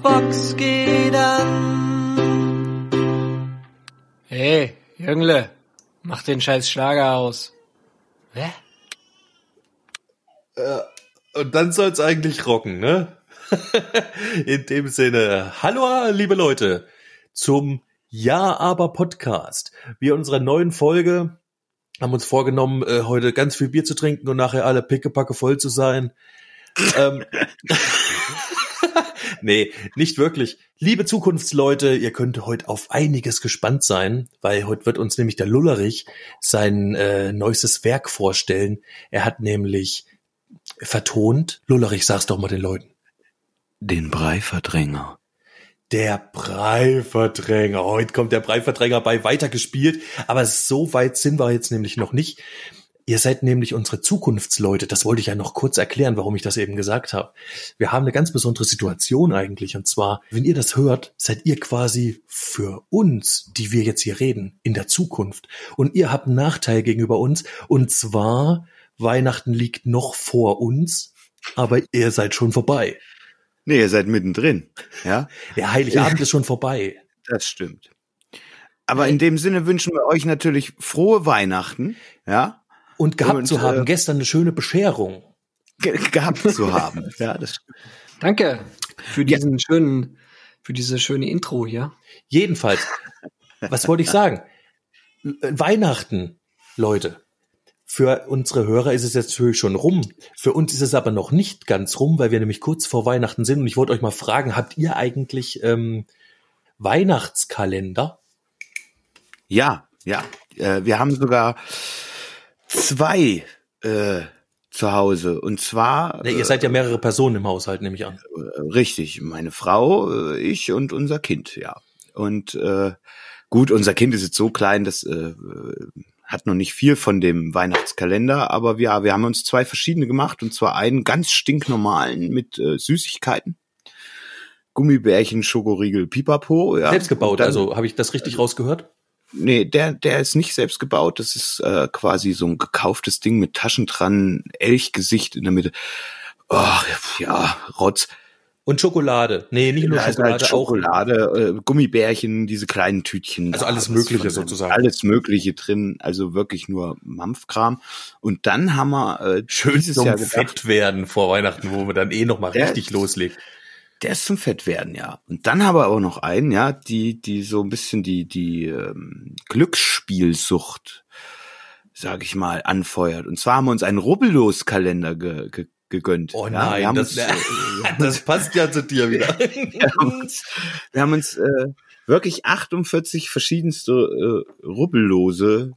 Bluetooth-Box geht an. Hey, Jüngle, mach den scheiß Schlager aus. Hä? Und dann soll's eigentlich rocken, ne? In dem Sinne, hallo liebe Leute zum Ja aber Podcast. Wir unserer neuen Folge haben uns vorgenommen, äh, heute ganz viel Bier zu trinken und nachher alle pickepacke voll zu sein. ähm, nee, nicht wirklich. Liebe Zukunftsleute, ihr könnt heute auf einiges gespannt sein, weil heute wird uns nämlich der Lullerich sein äh, neuestes Werk vorstellen. Er hat nämlich vertont, Lullerich, sag's doch mal den Leuten. Den Breiverdränger. Der Breiverdränger. Heute kommt der Breiverdränger bei weitergespielt. Aber so weit sind wir jetzt nämlich noch nicht. Ihr seid nämlich unsere Zukunftsleute. Das wollte ich ja noch kurz erklären, warum ich das eben gesagt habe. Wir haben eine ganz besondere Situation eigentlich. Und zwar, wenn ihr das hört, seid ihr quasi für uns, die wir jetzt hier reden, in der Zukunft. Und ihr habt einen Nachteil gegenüber uns. Und zwar, Weihnachten liegt noch vor uns, aber ihr seid schon vorbei. Nee, ihr seid mittendrin. Ja, Der Heiligabend ist schon vorbei. das stimmt. Aber in dem Sinne wünschen wir euch natürlich frohe Weihnachten, ja, Und gehabt Und, zu haben, äh, gestern eine schöne Bescherung. ge gehabt zu haben. Ja, das stimmt. Danke für diesen schönen, für diese schöne Intro hier. Jedenfalls, was wollte ich sagen? Weihnachten, Leute. Für unsere Hörer ist es jetzt natürlich schon rum. Für uns ist es aber noch nicht ganz rum, weil wir nämlich kurz vor Weihnachten sind. Und ich wollte euch mal fragen, habt ihr eigentlich ähm, Weihnachtskalender? Ja, ja. Äh, wir haben sogar zwei äh, zu Hause. Und zwar Ne, ihr seid ja mehrere Personen im Haushalt, nehme ich an. äh, richtig, meine Frau, äh, ich und unser Kind, ja. Und äh, gut, unser Kind ist jetzt so klein, das äh, hat noch nicht viel von dem Weihnachtskalender, aber wir, wir haben uns zwei verschiedene gemacht und zwar einen ganz stinknormalen mit äh, Süßigkeiten. Gummibärchen, Schokoriegel, Pipapo. Ja. Selbst gebaut, dann- also habe ich das richtig rausgehört? Nee, der, der ist nicht selbst gebaut. Das ist äh, quasi so ein gekauftes Ding mit Taschen dran, Elchgesicht in der Mitte. Oh, ja, Rotz. Und Schokolade. Nee, nicht nur Da ist Schokolade, halt Schokolade, äh, Gummibärchen, diese kleinen Tütchen. Also alles Mögliche sozusagen. Alles Mögliche drin, also wirklich nur Mampfkram. Und dann haben wir äh, schön zum Jahr gedacht, Fett werden vor Weihnachten, wo man dann eh noch mal Ja. richtig loslegt. Der ist zum Fett werden, ja. Und dann haben wir auch noch einen, ja, die, die so ein bisschen die, die ähm, Glücksspielsucht, sag ich mal, anfeuert. Und zwar haben wir uns einen Rubbellos-Kalender ge, ge, gegönnt. Oh ja, nein, das, uns, äh, das passt ja zu dir wieder. wir haben uns, wir haben uns äh, wirklich 48 verschiedenste äh, Rubbellose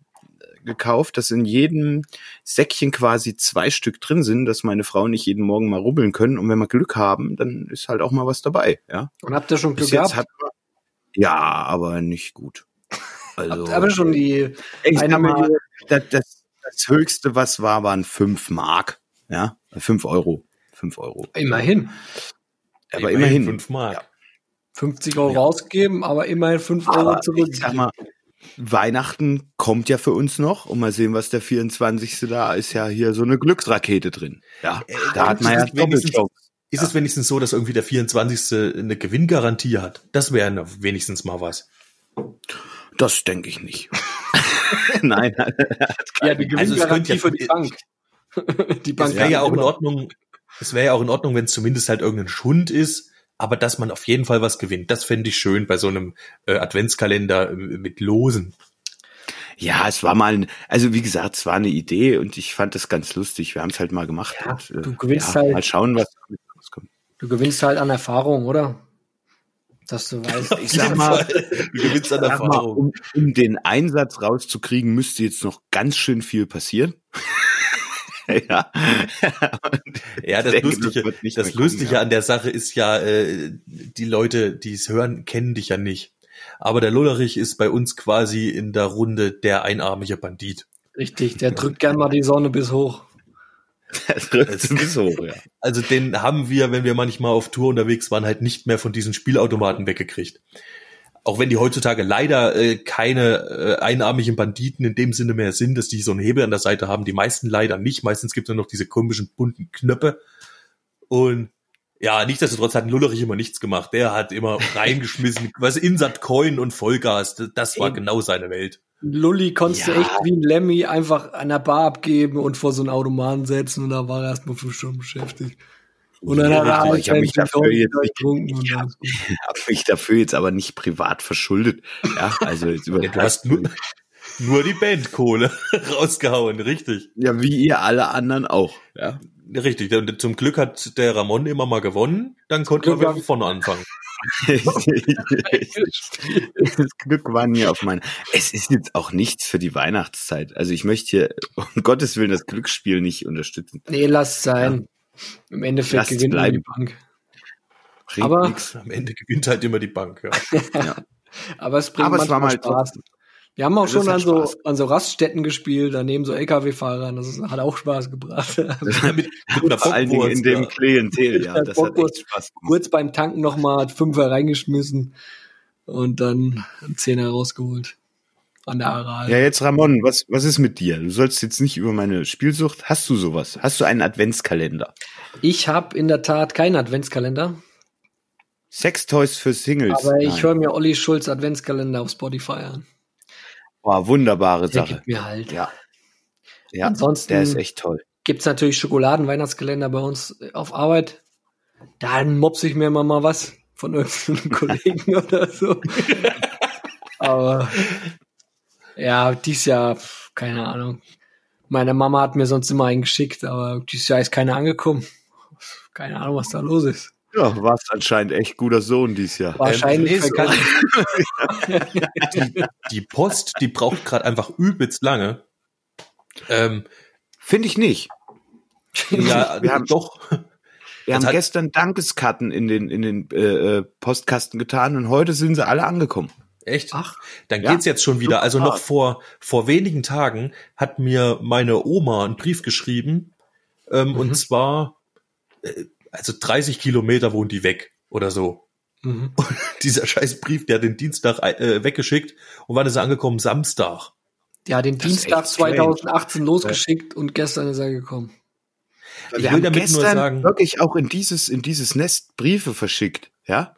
gekauft, dass in jedem Säckchen quasi zwei Stück drin sind, dass meine Frau nicht jeden Morgen mal rubbeln können. Und wenn wir Glück haben, dann ist halt auch mal was dabei. Ja, Und habt ihr schon Glück bis gehabt? hat ja, aber nicht gut. Also, aber schon die ich eine mal, das, das, das höchste, was war, waren fünf Mark. Ja, fünf Euro. Fünf Euro. immerhin Aber immerhin. fünf Mark. 50 Euro Ja. rausgeben, aber immerhin 5 Euro zurück. ich sag mal, Weihnachten kommt ja für uns noch und mal sehen, was der 24. da ist ja hier so eine Glücksrakete drin. Ja, da hat man ja ist es wenigstens- Doppelchance. Ist es wenigstens so, dass irgendwie der 24. eine Gewinngarantie hat? Das wäre wenigstens mal was. Das denke ich nicht. Nein, ja, die Also es Gewinngarantie könnte ja- für die Bank. die Bank wäre ja auch in Ordnung, es wäre ja auch in Ordnung, wenn es zumindest halt irgendein Schund ist, aber dass man auf jeden Fall was gewinnt. Das fände ich schön bei so einem äh, Adventskalender äh, mit Losen. ja, es war mal, ein, also wie gesagt, es war eine Idee und ich fand das ganz lustig. Wir haben es halt mal gemacht. Ja, und, äh, du gewinnst ja, halt- Mal schauen, was damit rauskommt. Du gewinnst halt an Erfahrung, oder? Dass du weißt, Ich sag mal, du gewinnst an Sag mal, Erfahrung. um, um den Einsatz rauszukriegen, müsste jetzt noch ganz schön viel passieren. ja. Ja, das denke, Lustige, das das kommen, Lustige ja. an der Sache ist ja, äh, die Leute, die es hören, kennen dich ja nicht. Aber der Lullerich ist bei uns quasi in der Runde der einarmige Bandit. richtig, der drückt gern mal die Sonne bis hoch. Ja. Also den haben wir, wenn wir manchmal auf Tour unterwegs waren, halt nicht mehr von diesen Spielautomaten weggekriegt. Auch wenn die heutzutage leider äh, keine äh, einarmigen Banditen in dem Sinne mehr sind, dass die so einen Hebel an der Seite haben. Die meisten leider nicht. Meistens gibt es nur noch diese komischen bunten Knöpfe. Und ja, nichtsdestotrotz hat Lullerich immer nichts gemacht. Der hat immer reingeschmissen, was Insat Coin und Vollgas. Das- war Eben. genau seine Welt. Lully konntest Ja. du echt wie ein Lemmy einfach an der Bar abgeben und vor so einen Automaten setzen und da war er erstmal fünf Stunden beschäftigt. Und dann Ja, hat aber abends ich hab mich dafür jetzt nicht- ich habe mich dafür jetzt aber nicht privat verschuldet. Ja, also jetzt über Ja, du hast nur, nur die Bandkohle rausgehauen, richtig. ja, wie ihr alle anderen auch. Ja. Richtig. Und zum Glück hat der Ramon immer mal gewonnen. Dann konnten wir wieder von vorne anfangen. das Glück war nie auf mein. Es ist jetzt auch nichts für die Weihnachtszeit. Also ich möchte hier um Gottes Willen das Glücksspiel nicht unterstützen. Nee, lass es sein. Im Endeffekt Lass es gewinnt man die bleiben. Bank. Bringt Aber- nix. Am Ende gewinnt halt immer die Bank. Ja. Aber es bringt Aber es war mal Spaß. Wir haben auch Also schon an hat so, Spaß. an so Raststätten gespielt, daneben so LKW-Fahrern. Das ist, hat auch Spaß gebracht. mit, mit einer Vor allen Dingen in dem ja. Klientel, ja. Das hat echt Spaß gemacht. Kurz beim Tanken nochmal Fünfer reingeschmissen und dann Zehner rausgeholt. An der Aral. Ja, jetzt Ramon, was, was ist mit dir? Du sollst jetzt nicht über meine Spielsucht. Hast du sowas? Hast du einen Adventskalender? Ich habe in der Tat keinen Adventskalender, Sextoys für Singles. aber ich höre mir Olli Schulz Adventskalender auf Spotify an. Boah, wunderbare Der Sache. gibt mir halt. Ja. Ja, Ansonsten- der ist echt toll. Gibt's natürlich Schokoladen-Weihnachtskalender bei uns auf Arbeit. Dann mopse ich mir immer mal was von irgendeinem Kollegen oder so. Aber ja, dies Jahr, keine Ahnung. Meine Mama hat mir sonst immer einen geschickt, aber dieses Jahr ist keiner angekommen. Keine Ahnung, was da los ist. Ja, warst anscheinend echt guter Sohn dieses Jahr. Wahrscheinlich so- verkannt. Die Post, die braucht gerade einfach übelst lange. Ähm, Finde ich nicht. ja, Wir haben- doch. Wir haben gestern Dankeskarten in den, in den äh, äh, Postkasten getan und heute sind sie alle angekommen. Echt? Ach, Dann Ja. geht's jetzt schon wieder. Also noch vor, vor wenigen Tagen hat mir meine Oma einen Brief geschrieben. Ähm, Mhm. Und zwar, äh, also 30 Kilometer wohnt die weg oder so. mhm. Dieser scheiß Brief, der hat den Dienstag äh, weggeschickt. Und wann ist er angekommen? Samstag. Ja, den Das Dienstag echt strange. 2018 losgeschickt und gestern ist er gekommen. Ich wir will haben damit nur gestern sagen- wirklich auch in dieses, in dieses Nest Briefe verschickt, ja.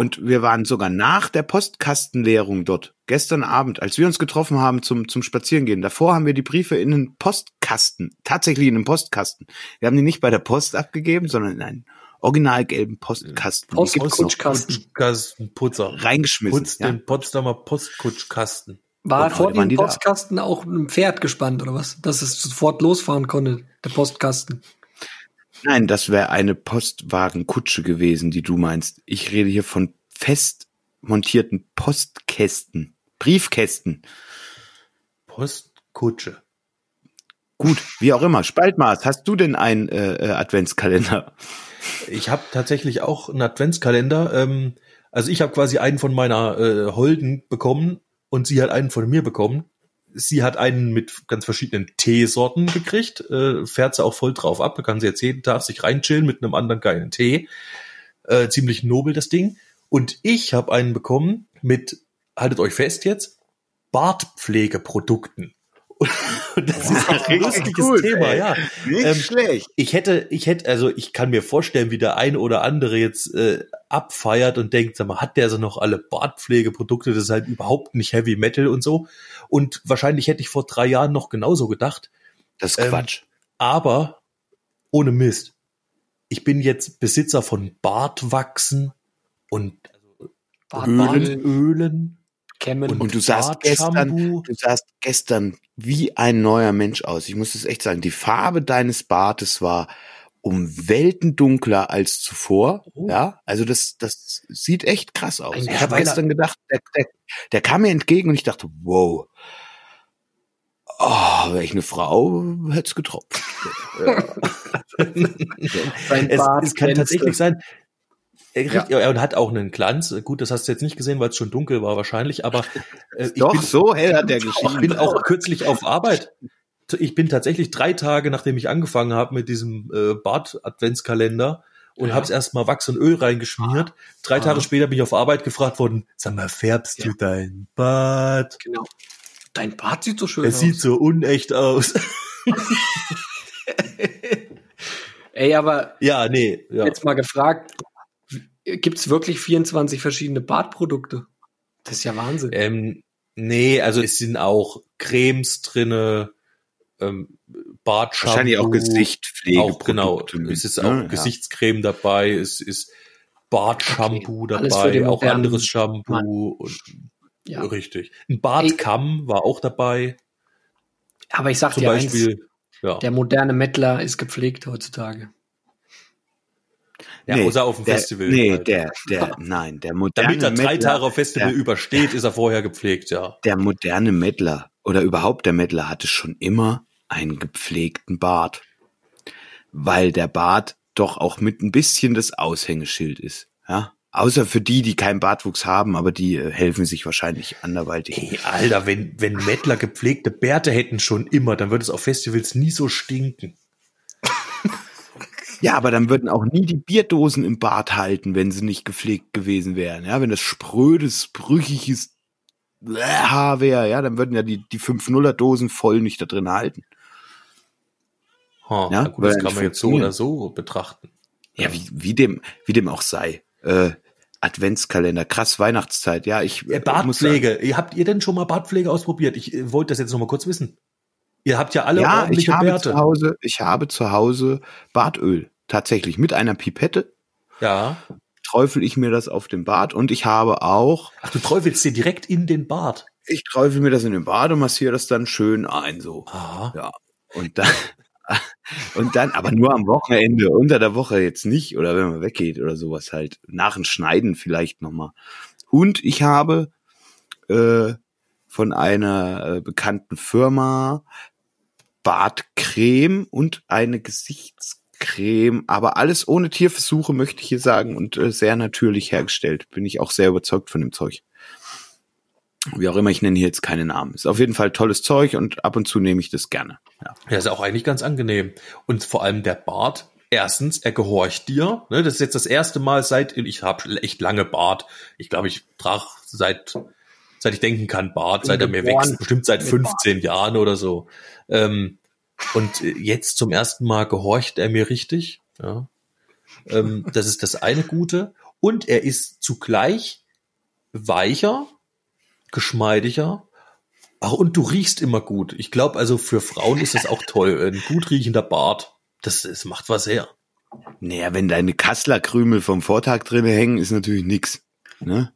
Und wir waren sogar nach der Postkastenleerung dort, gestern Abend, als wir uns getroffen haben zum, zum Spazierengehen. Davor haben wir die Briefe in den Postkasten, tatsächlich in den Postkasten. Wir haben die nicht bei der Post abgegeben, sondern in einen original gelben Postkasten. Post- Die gibt's noch. Postkutschkasten. Putschkasten, Putzer. Reingeschmissen. Putz Ja. den Potsdamer Postkutschkasten. War Und vor heute waren dem die da. Postkasten auch ein Pferd gespannt oder was? Dass es sofort losfahren konnte, der Postkasten. Nein, das wäre eine Postwagenkutsche gewesen, die du meinst. Ich rede hier von fest montierten Postkästen, Briefkästen. Postkutsche. Gut, wie auch immer. Spaltmaß, hast du denn einen äh, äh, Adventskalender? Ich habe tatsächlich auch einen Adventskalender. Ähm, also ich habe quasi einen von meiner äh, Holden bekommen und sie hat einen von mir bekommen. Sie hat einen mit ganz verschiedenen Teesorten gekriegt, äh, fährt sie auch voll drauf ab, kann sie jetzt jeden Tag sich reinchillen mit einem anderen geilen Tee. Äh, ziemlich nobel das Ding. Und ich habe einen bekommen mit, haltet euch fest jetzt, Bartpflegeprodukten. Und das ist auch ein richtig lustiges gut, Thema, ey. ja. Nicht Ähm, schlecht. Ich hätte, ich hätte, also ich kann mir vorstellen, wie der ein oder andere jetzt äh, abfeiert und denkt, sag mal, hat der so noch alle Bartpflegeprodukte? Das ist halt überhaupt nicht Heavy Metal und so. Und wahrscheinlich hätte ich vor drei Jahren noch genauso gedacht. Das ist ähm, Quatsch. Aber ohne Mist. Ich bin jetzt Besitzer von Bartwachsen und Bartbahn, Ölen. Kämmen. Und du sahst gestern, du sahst gestern wie ein neuer Mensch aus. Ich muss es echt sagen. Die Farbe deines Bartes war um Welten dunkler als zuvor. Oh. Ja, also das, das sieht echt krass aus. Ein ich habe gestern gedacht, der, der, der kam mir entgegen und ich dachte, wow. Oh, wäre ich eine Frau, hätte es getropft. Sein Es, kann tatsächlich sein. Er, Ja. er hat auch einen Glanz. Gut, das hast du jetzt nicht gesehen, weil es schon dunkel war wahrscheinlich, aber äh, ich Doch, bin, so hell hat der ich geschrieben. bin auch kürzlich auf Arbeit. Ich bin tatsächlich drei Tage, nachdem ich angefangen habe mit diesem äh, Bart-Adventskalender und Ja. hab's erstmal Wachs und Öl reingeschmiert. Drei Ah. Tage später bin ich auf Arbeit gefragt worden, sag mal, färbst Ja. du dein Bart? Genau. Dein Bart sieht so schön Es aus. sieht so unecht aus. Ey, aber ja, nee, ja. jetzt mal gefragt, gibt's wirklich 24 verschiedene Bartprodukte? Das ist ja Wahnsinn. Ähm, nee, also es sind auch Cremes drinne, ähm, Bartshampoo. Wahrscheinlich auch Gesichtspflege. Auch, genau. Es ist auch Gesichtscreme dabei, es ist Bartshampoo Okay. Alles für den dabei, auch anderes Shampoo und Ja. richtig. Ein Bartkamm war auch dabei, Aber ich sag zum dir eins, Beispiel. Ja, der moderne Mettler ist gepflegt heutzutage. Ja nee, außer auf dem der, Festival. Nee, halt. der, der, nein, der moderne Damit er drei Mettler- Tage auf Festival der- übersteht, ist er vorher gepflegt, ja. der moderne Mettler oder überhaupt der Mettler hatte schon immer einen gepflegten Bart. Weil der Bart doch auch mit ein bisschen das Aushängeschild ist. Ja? Außer für die, die keinen Bartwuchs haben, aber die äh, helfen sich wahrscheinlich anderweitig. Ey, Alter, wenn, wenn Mettler gepflegte Bärte hätten schon immer, dann würde es auf Festivals nie so stinken. Ja, aber dann würden auch nie die Bierdosen im Bart halten, wenn sie nicht gepflegt gewesen wären. Ja, wenn das sprödes, brüchiges Haar wäre, ja, dann würden ja die, die 5-0er-Dosen voll nicht da drin halten. Ha, Ja, gut, das kann man jetzt so oder so betrachten. Ja, wie, wie dem, wie dem auch sei. Äh, Adventskalender, krass Weihnachtszeit. Ja, ich Äh, äh. Ihr- Habt ihr denn schon mal Bartpflege ausprobiert? Ich äh, wollte das jetzt noch mal kurz wissen. Ihr habt ja alle ja, ich ordentliche habe Bärte. zu Hause, ich habe zu Hause Bartöl. Tatsächlich mit einer Pipette Ja. träufel ich mir das auf den Bart und ich habe auch, Ach, du träufelst dir direkt in den Bart. ich träufel mir das in den Bart und massiere das dann schön ein so. Aha. Ja. Und dann, und dann, aber nur am Wochenende, unter der Woche jetzt nicht, oder wenn man weggeht oder sowas halt. Nach dem Schneiden vielleicht nochmal. Und ich habe äh, von einer äh, bekannten Firma Bartcreme und eine Gesichtscreme, aber alles ohne Tierversuche, möchte ich hier sagen, und äh, sehr natürlich hergestellt. Bin ich auch sehr überzeugt von dem Zeug. Wie auch immer, ich nenne hier jetzt keine Namen. Ist auf jeden Fall tolles Zeug und ab und zu nehme ich das gerne. Ja. Ja, ist auch eigentlich ganz angenehm. Und vor allem der Bart. Erstens, er gehorcht dir. Ne, das ist jetzt das erste Mal seit, ich habe echt lange Bart. Ich glaube, ich trage seit, seit ich denken kann Bart, seit er mir wächst. Bestimmt seit mit 15 Jahren oder so. Ähm, und äh, jetzt zum ersten Mal gehorcht er mir richtig. Ja. Ähm, das ist das eine Gute. Und er ist zugleich weicher, geschmeidiger. Ach, und du riechst immer gut. Ich glaube, also für Frauen ist das auch toll. Ein gut riechender Bart. Das, das macht was her. Naja, wenn deine Kasslerkrümel vom Vortag drin hängen, ist natürlich nix. Ne?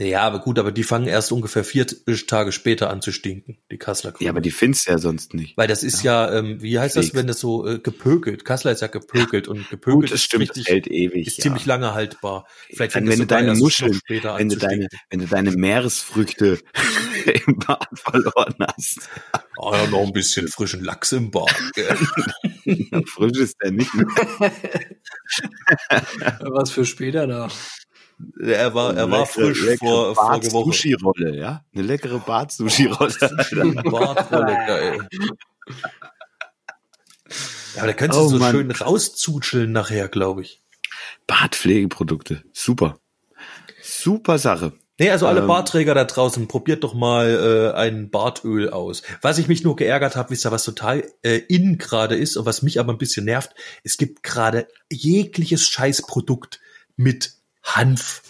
Ja, aber gut, aber die fangen erst ungefähr vier Tage später an zu stinken, die Kassler Ja, aber die findest du ja sonst nicht. Weil das ist ja, ähm, wie heißt das, Pflegt. wenn das so äh, gepökelt? Kassler ist ja gepökelt und gepökelt Gut, das ist stimmt, das richtig, hält ewig. ist ja. ziemlich lange haltbar. Vielleicht Dann, wenn du deine Muscheln, später an wenn du zu deine, stinken. wenn du deine Meeresfrüchte im Bad verloren hast. Ah, ja, noch ein bisschen frischen Lachs im? Dann frisch ist der nicht mehr. Was für später da. Er war, er war Leckere- frisch leckere vor, vorige Woche. Bart-Sushi-Rolle, ja? Eine leckere Bart-Sushi-Rolle. Bartrolle, geil. Ja, aber da könntest du Oh, so Mann. schön rauszutscheln nachher, glaube ich. Bartpflegeprodukte. Super. Super Sache. Nee, also alle Ähm. Bartträger da draußen, probiert doch mal äh, ein Bartöl aus. Was ich mich nur geärgert habe, wisst ihr, was total äh, in gerade ist und was mich aber ein bisschen nervt, es gibt gerade jegliches Scheißprodukt mit Hanf.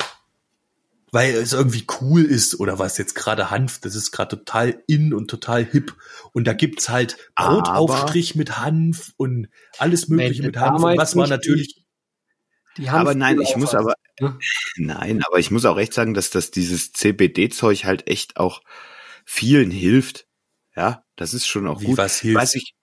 Weil es irgendwie cool ist oder was jetzt gerade Hanf, das ist gerade total in und total hip. Und da gibt's halt Aber- Brotaufstrich mit Hanf und alles mögliche mit Hanf. Und was war natürlich Die Aber nein, ich muss aber, Ne? nein, aber ich muss auch echt sagen, dass das dieses CBD-Zeug halt echt auch vielen hilft. Ja, das ist schon auch Wie gut. was hilft? Weiß ich,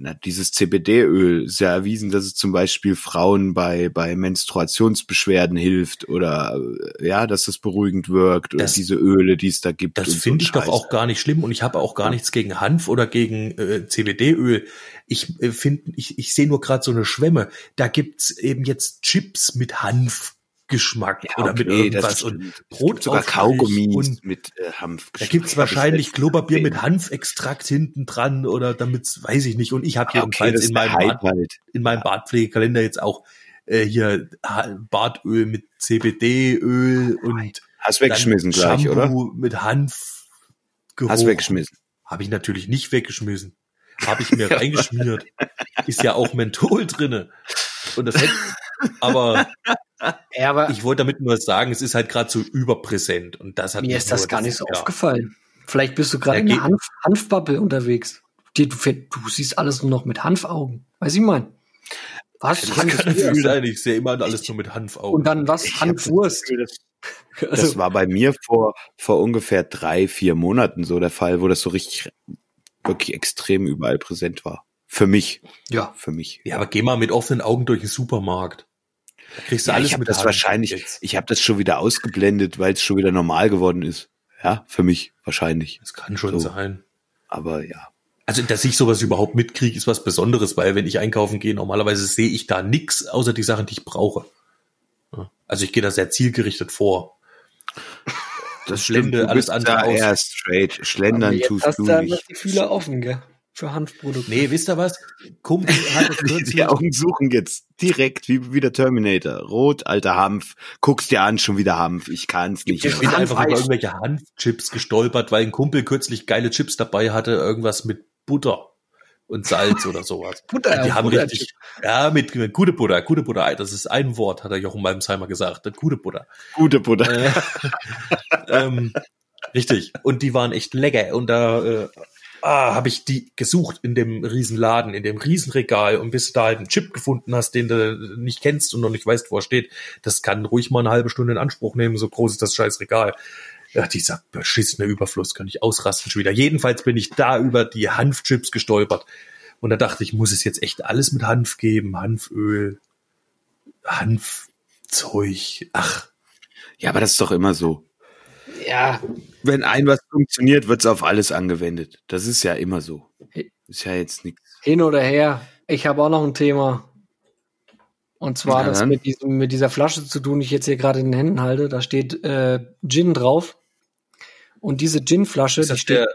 na, dieses CBD-Öl ist ja erwiesen, dass es zum Beispiel Frauen bei, bei Menstruationsbeschwerden hilft oder, äh, ja, dass das beruhigend wirkt oder diese Öle, die es da gibt. Das und so finde ich ein doch Scheiß. auch gar nicht schlimm und ich habe auch gar nichts gegen Hanf oder gegen äh, CBD-Öl. Ich äh, finde, ich, ich sehe nur gerade so eine Schwemme. Da gibt's eben jetzt Chips mit Hanfgeschmack Ja, oder mit okay, irgendwas und Brot sogar Kaugummis mit äh, Hanf. da gibt's wahrscheinlich Klopapier mit Hanfextrakt hinten dran oder damit's, weiß ich nicht. Und ich habe Okay, jedenfalls ist in meinem Bad, halt. in meinem Badpflegekalender jetzt auch äh, hier Bartöl mit CBD-Öl und Hast weggeschmissen gleich, oder? Shampoo mit Hanf. Hast weggeschmissen. Habe ich natürlich nicht weggeschmissen. Habe ich mir reingeschmiert. Ist ja auch Menthol drinne. Und das hätte, aber Ja, aber ich wollte damit nur sagen, es ist halt gerade so überpräsent und das hat mir ist das gar nicht so ja. aufgefallen. Vielleicht bist du gerade Ja, in der Hanf Hanfbubble unterwegs. Die, du, du siehst alles nur noch mit Hanfaugen. Weiß ich mein. Was? Das Hanf- kann natürlich sein, ich sehe immer alles nur mit Hanf auf. Und dann was? Ich Hanfwurst. Gefühl, Das, Also, das war bei mir vor, vor ungefähr drei, vier Monaten so der Fall, wo das so richtig, wirklich extrem überall präsent war. Für mich. ja. Für mich. Ja, aber geh mal mit offenen Augen durch den Supermarkt. Da kriegst du Ja, alles ich habe mit das wahrscheinlich, jetzt. ich habe das schon wieder ausgeblendet, weil es schon wieder normal geworden ist. Ja, für mich wahrscheinlich. Das kann schon So. sein. Aber ja. Also, dass ich sowas überhaupt mitkriege, ist was Besonderes, weil wenn ich einkaufen gehe, normalerweise sehe ich da nix außer die Sachen, die ich brauche. Also ich gehe da sehr zielgerichtet vor. Das. Du alles andere da aus. eher straight. Schlendern jetzt tust hast du du da nicht. noch die Fühler offen, gell? Für Hanfprodukte. Nee, wisst ihr was? Kumpel hat es kürzlich, Die Augen suchen jetzt direkt wie, wie der Terminator. Rot, alter Hanf. Guckst dir an, schon wieder Hanf. Ich kann's nicht. Ich bin einfach über irgendwelche Hanfchips gestolpert, weil ein Kumpel kürzlich geile Chips dabei hatte, irgendwas mit Butter und Salz oder sowas. Butter, Die haben Butter- richtig, ja, mit, mit gute Butter, gute Butter. Das ist ein Wort, hat der Jochen Malmsheimer gesagt. Gute Butter. Gute Butter. Äh, ähm, richtig. Und die waren echt lecker. Und da äh, ah, habe ich die gesucht in dem Riesenladen, in dem Riesenregal. Und bis du da halt einen Chip gefunden hast, den du nicht kennst und noch nicht weißt, wo er steht, das kann ruhig mal eine halbe Stunde in Anspruch nehmen. So groß ist das scheiß Regal. Ja, dieser beschissene Überfluss kann ich ausrasten schon wieder. Jedenfalls bin ich da über die Hanfchips gestolpert. Und da dachte ich, muss es jetzt echt alles mit Hanf geben? Hanföl, Hanfzeug. Ach, Ja, aber das ist doch immer so. Ja, Wenn ein was funktioniert, wird's auf alles angewendet. Das ist ja immer so. Ist ja jetzt nichts. hin oder her. Ich habe auch noch ein Thema. Und zwar das mit, diesem, mit dieser Flasche zu tun, die ich jetzt hier gerade in den Händen halte. Da steht äh, Gin drauf. Und diese Gin-Flasche, die das steht. der,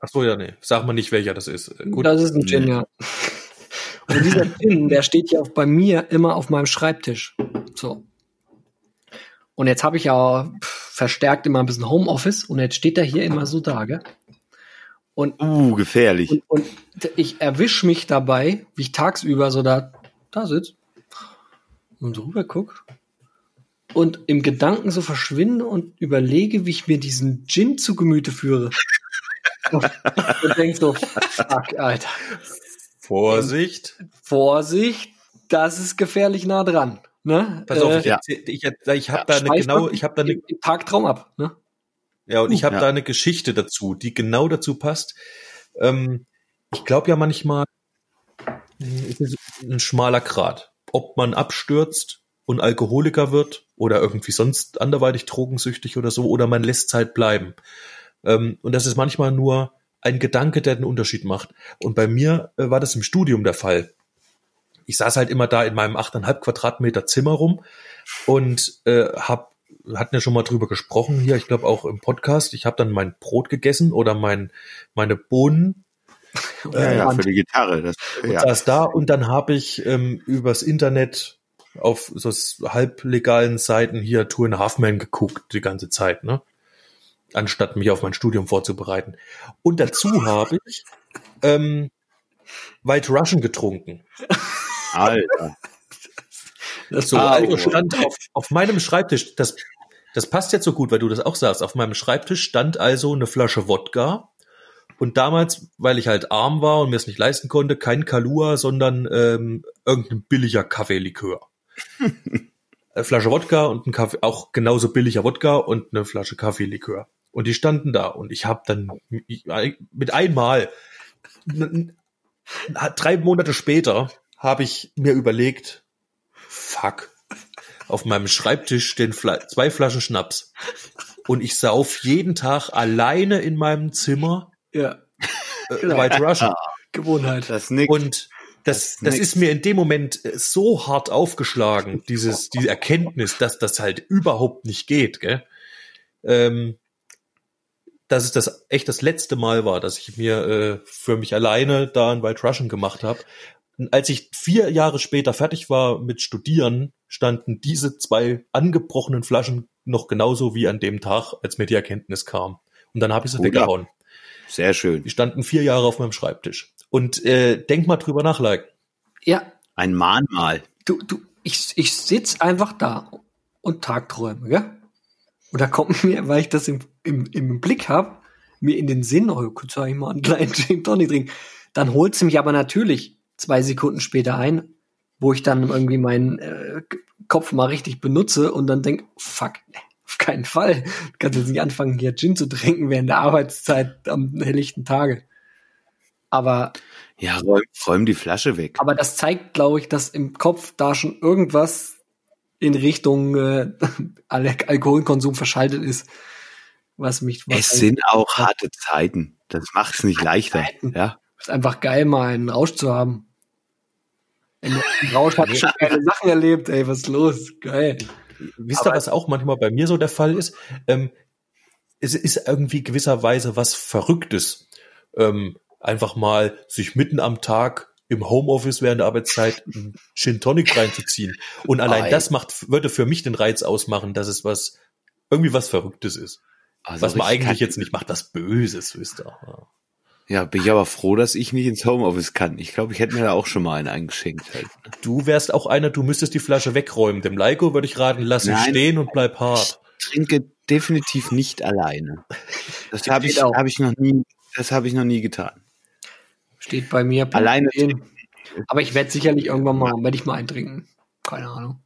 ach so, ja, nee. Sag mal nicht, welcher das ist. Äh, Gut. Das ist ein Gin, Nee. ja. Und dieser Gin, der steht ja auch bei mir immer auf meinem Schreibtisch. So. Und jetzt habe ich ja verstärkt immer ein bisschen Homeoffice und jetzt steht er hier immer so da, gell? Und, Uh, gefährlich. und, und ich erwische mich dabei, wie ich tagsüber so da, da sitze und drüber guck und im Gedanken so verschwinde und überlege, wie ich mir diesen Gin zu Gemüte führe. und denk so, fuck, Alter. Vorsicht. Vorsicht, das ist gefährlich nah dran. Ne? Pass auf, Äh, ich, ja. erzähl- ich, ich habe da eine genau, ich habe da eine, Tagtraum ab. Ne? ja, und ich habe Ja. da eine Geschichte dazu, die genau dazu passt. Ähm, ich glaube ja manchmal, es ist ein schmaler Grat, ob man abstürzt und Alkoholiker wird oder irgendwie sonst anderweitig drogensüchtig oder so, oder man lässt Zeit bleiben. Ähm, und das ist manchmal nur ein Gedanke, der den Unterschied macht. Und bei mir äh, war das im Studium der Fall. Ich saß halt immer da in meinem 8,5 Quadratmeter Zimmer rum und äh, hab hatten ja schon mal drüber gesprochen hier, ich glaube auch im Podcast. Ich habe dann mein Brot gegessen oder mein meine Bohnen ja, ja, und- für die Gitarre. Das, und ja. saß da und dann habe ich ähm, übers Internet auf so halblegalen Seiten hier Tour in Halfman geguckt die ganze Zeit, ne? Anstatt mich auf mein Studium vorzubereiten. Und dazu habe ich ähm, White Russian getrunken. Alter. Das So, Ah, also stand auf, auf meinem Schreibtisch, das, das passt jetzt so gut, weil du das auch sagst, auf meinem Schreibtisch stand also eine Flasche Wodka. Und damals, weil ich halt arm war und mir es nicht leisten konnte, kein Kalua, sondern ähm, irgendein billiger Kaffeelikör. eine Flasche Wodka und ein Kaffee, auch genauso billiger Wodka und eine Flasche Kaffeelikör. Und die standen da und ich habe dann mit einmal drei Monate später habe ich mir überlegt, fuck, auf meinem Schreibtisch stehen Fla zwei Flaschen Schnaps und ich sauf jeden Tag alleine in meinem Zimmer ja, äh, Genau. White Russian. Gewohnheit. Das nickt. Und das, Das das nix. ist mir in dem Moment äh, so hart aufgeschlagen, dieses, diese Erkenntnis, dass das halt überhaupt nicht geht, gell? Ähm, dass es das echt das letzte Mal war, dass ich mir äh, für mich alleine da ein White Russian gemacht habe. Als ich vier Jahre später fertig war mit Studieren, standen diese zwei angebrochenen Flaschen noch genauso wie an dem Tag, als mir die Erkenntnis kam. Und dann habe ich sie weggehauen. Sehr schön. Die standen vier Jahre auf meinem Schreibtisch. Und äh, denk mal drüber nach, like. Ja, Ein Mahnmal. du, du, ich, ich sitz einfach da und tagträume, gell? Und da kommt mir, weil ich das im, im, im Blick habe, mir in den Sinn, oh, kurz soll ich mal einen kleinen Gin Tonic trinken. Dann holt sie mich aber natürlich zwei Sekunden später ein, wo ich dann irgendwie meinen äh, Kopf mal richtig benutze und dann denk, fuck, nee, auf keinen Fall. Du kannst jetzt nicht anfangen, hier Gin zu trinken während der Arbeitszeit am helllichten Tage. Aber Ja, räum, räum die Flasche weg. aber das zeigt, glaube ich, dass im Kopf da schon irgendwas in Richtung äh, Al Alkoholkonsum verschaltet ist, was mich Es sind auch harte Zeiten. Das macht's nicht leichter. Zeiten. Ja. ist einfach geil, mal einen Rausch zu haben. Ein Rausch hat schon geile Sachen erlebt, ey, was ist los? Geil. Wisst ihr, was auch manchmal bei mir so der Fall ist? Ähm, es ist irgendwie gewisserweise was Verrücktes. Ähm, einfach mal sich mitten am Tag im Homeoffice während der Arbeitszeit einen Gin Tonic reinzuziehen. Und allein Ei. das macht, würde für mich den Reiz ausmachen, dass es was, irgendwie was Verrücktes ist. Also was man eigentlich jetzt nicht macht, was Böses, wisst ihr. Ja. Ja, bin ich aber froh, dass ich nicht ins Homeoffice kann. Ich glaube, ich hätte mir da auch schon mal einen eingeschenkt. Halt. Du wärst auch einer, du müsstest die Flasche wegräumen. Dem Leiko würde ich raten, lass sie Nein. stehen und bleib hart. trinke definitiv nicht alleine. Das habe ich, habe ich noch nie, das habe ich noch nie getan. Steht bei mir. Alleine stehen. Aber ich werde sicherlich irgendwann mal, werde ich mal eintrinken. Keine Ahnung.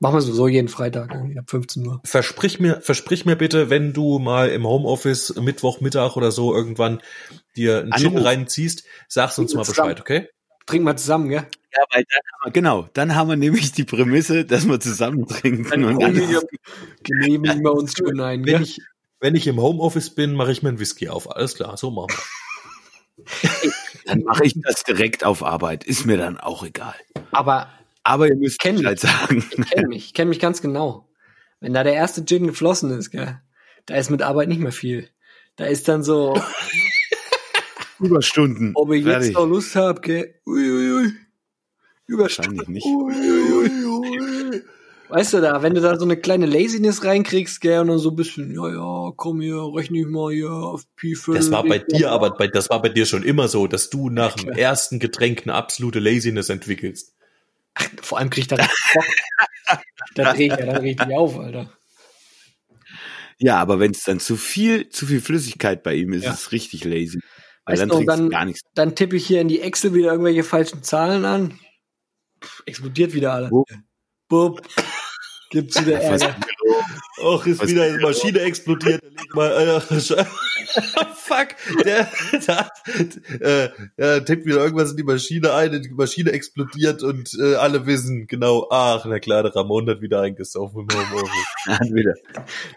Machen wir sowieso jeden Freitag, irgendwie ab 15 Uhr. Versprich mir, versprich mir bitte, wenn du mal im Homeoffice Mittwochmittag oder so irgendwann dir einen Gin Anruf. reinziehst, sagst uns mal Zusammen. Bescheid, okay? Trinken wir zusammen, gell? Ja, weil dann haben wir, genau, dann haben wir nämlich die Prämisse, dass wir zusammen trinken und dann genehmigen, genehmigen wir uns schon ein, Wenn gell? ich, wenn ich im Homeoffice bin, mache ich mir einen Whisky auf. Alles klar, so machen wir. Dann mache ich das direkt auf Arbeit. Ist mir dann auch egal. Aber Aber ihr müsst Kenn halt sagen. ich kenne mich, ich kenne mich ganz genau. Wenn da der erste Gin geflossen ist, gell, da ist mit Arbeit nicht mehr viel. Da ist dann so, Überstunden. ob ich Fertig. jetzt noch Lust habe, gell, uiuiui, Überstunden. Wahrscheinlich nicht. Uiuiui. Weißt du da, wenn du da so eine kleine Laziness reinkriegst, gell, und dann so ein bisschen, ja, ja, komm hier, rechne ich mal hier auf Pi 5. Das war bei dir, aber bei, das war bei dir schon immer so, dass du nach dem ersten Getränk eine absolute Laziness entwickelst. Vor allem kriegt er richtig Bock. Da dreh ich ja dann richtig auf, Alter. Ja, aber wenn es dann zu viel, zu viel Flüssigkeit bei ihm ist, Ja. ist es richtig lazy. Weil Weißt dann trinkst dann- gar nichts. Dann tippe ich hier in die Excel wieder irgendwelche falschen Zahlen an. Pff, explodiert wieder alles. Wo? Bup. Gibt's wieder Ärger. Och, ist Was- wieder eine Maschine explodiert. Mal, Sche- Fuck, der, der, äh, der tippt wieder irgendwas in die Maschine ein, die Maschine explodiert und äh, alle wissen genau, ach, na klar, der Ramon hat wieder eingesaufen im Homeoffice. Hat wieder,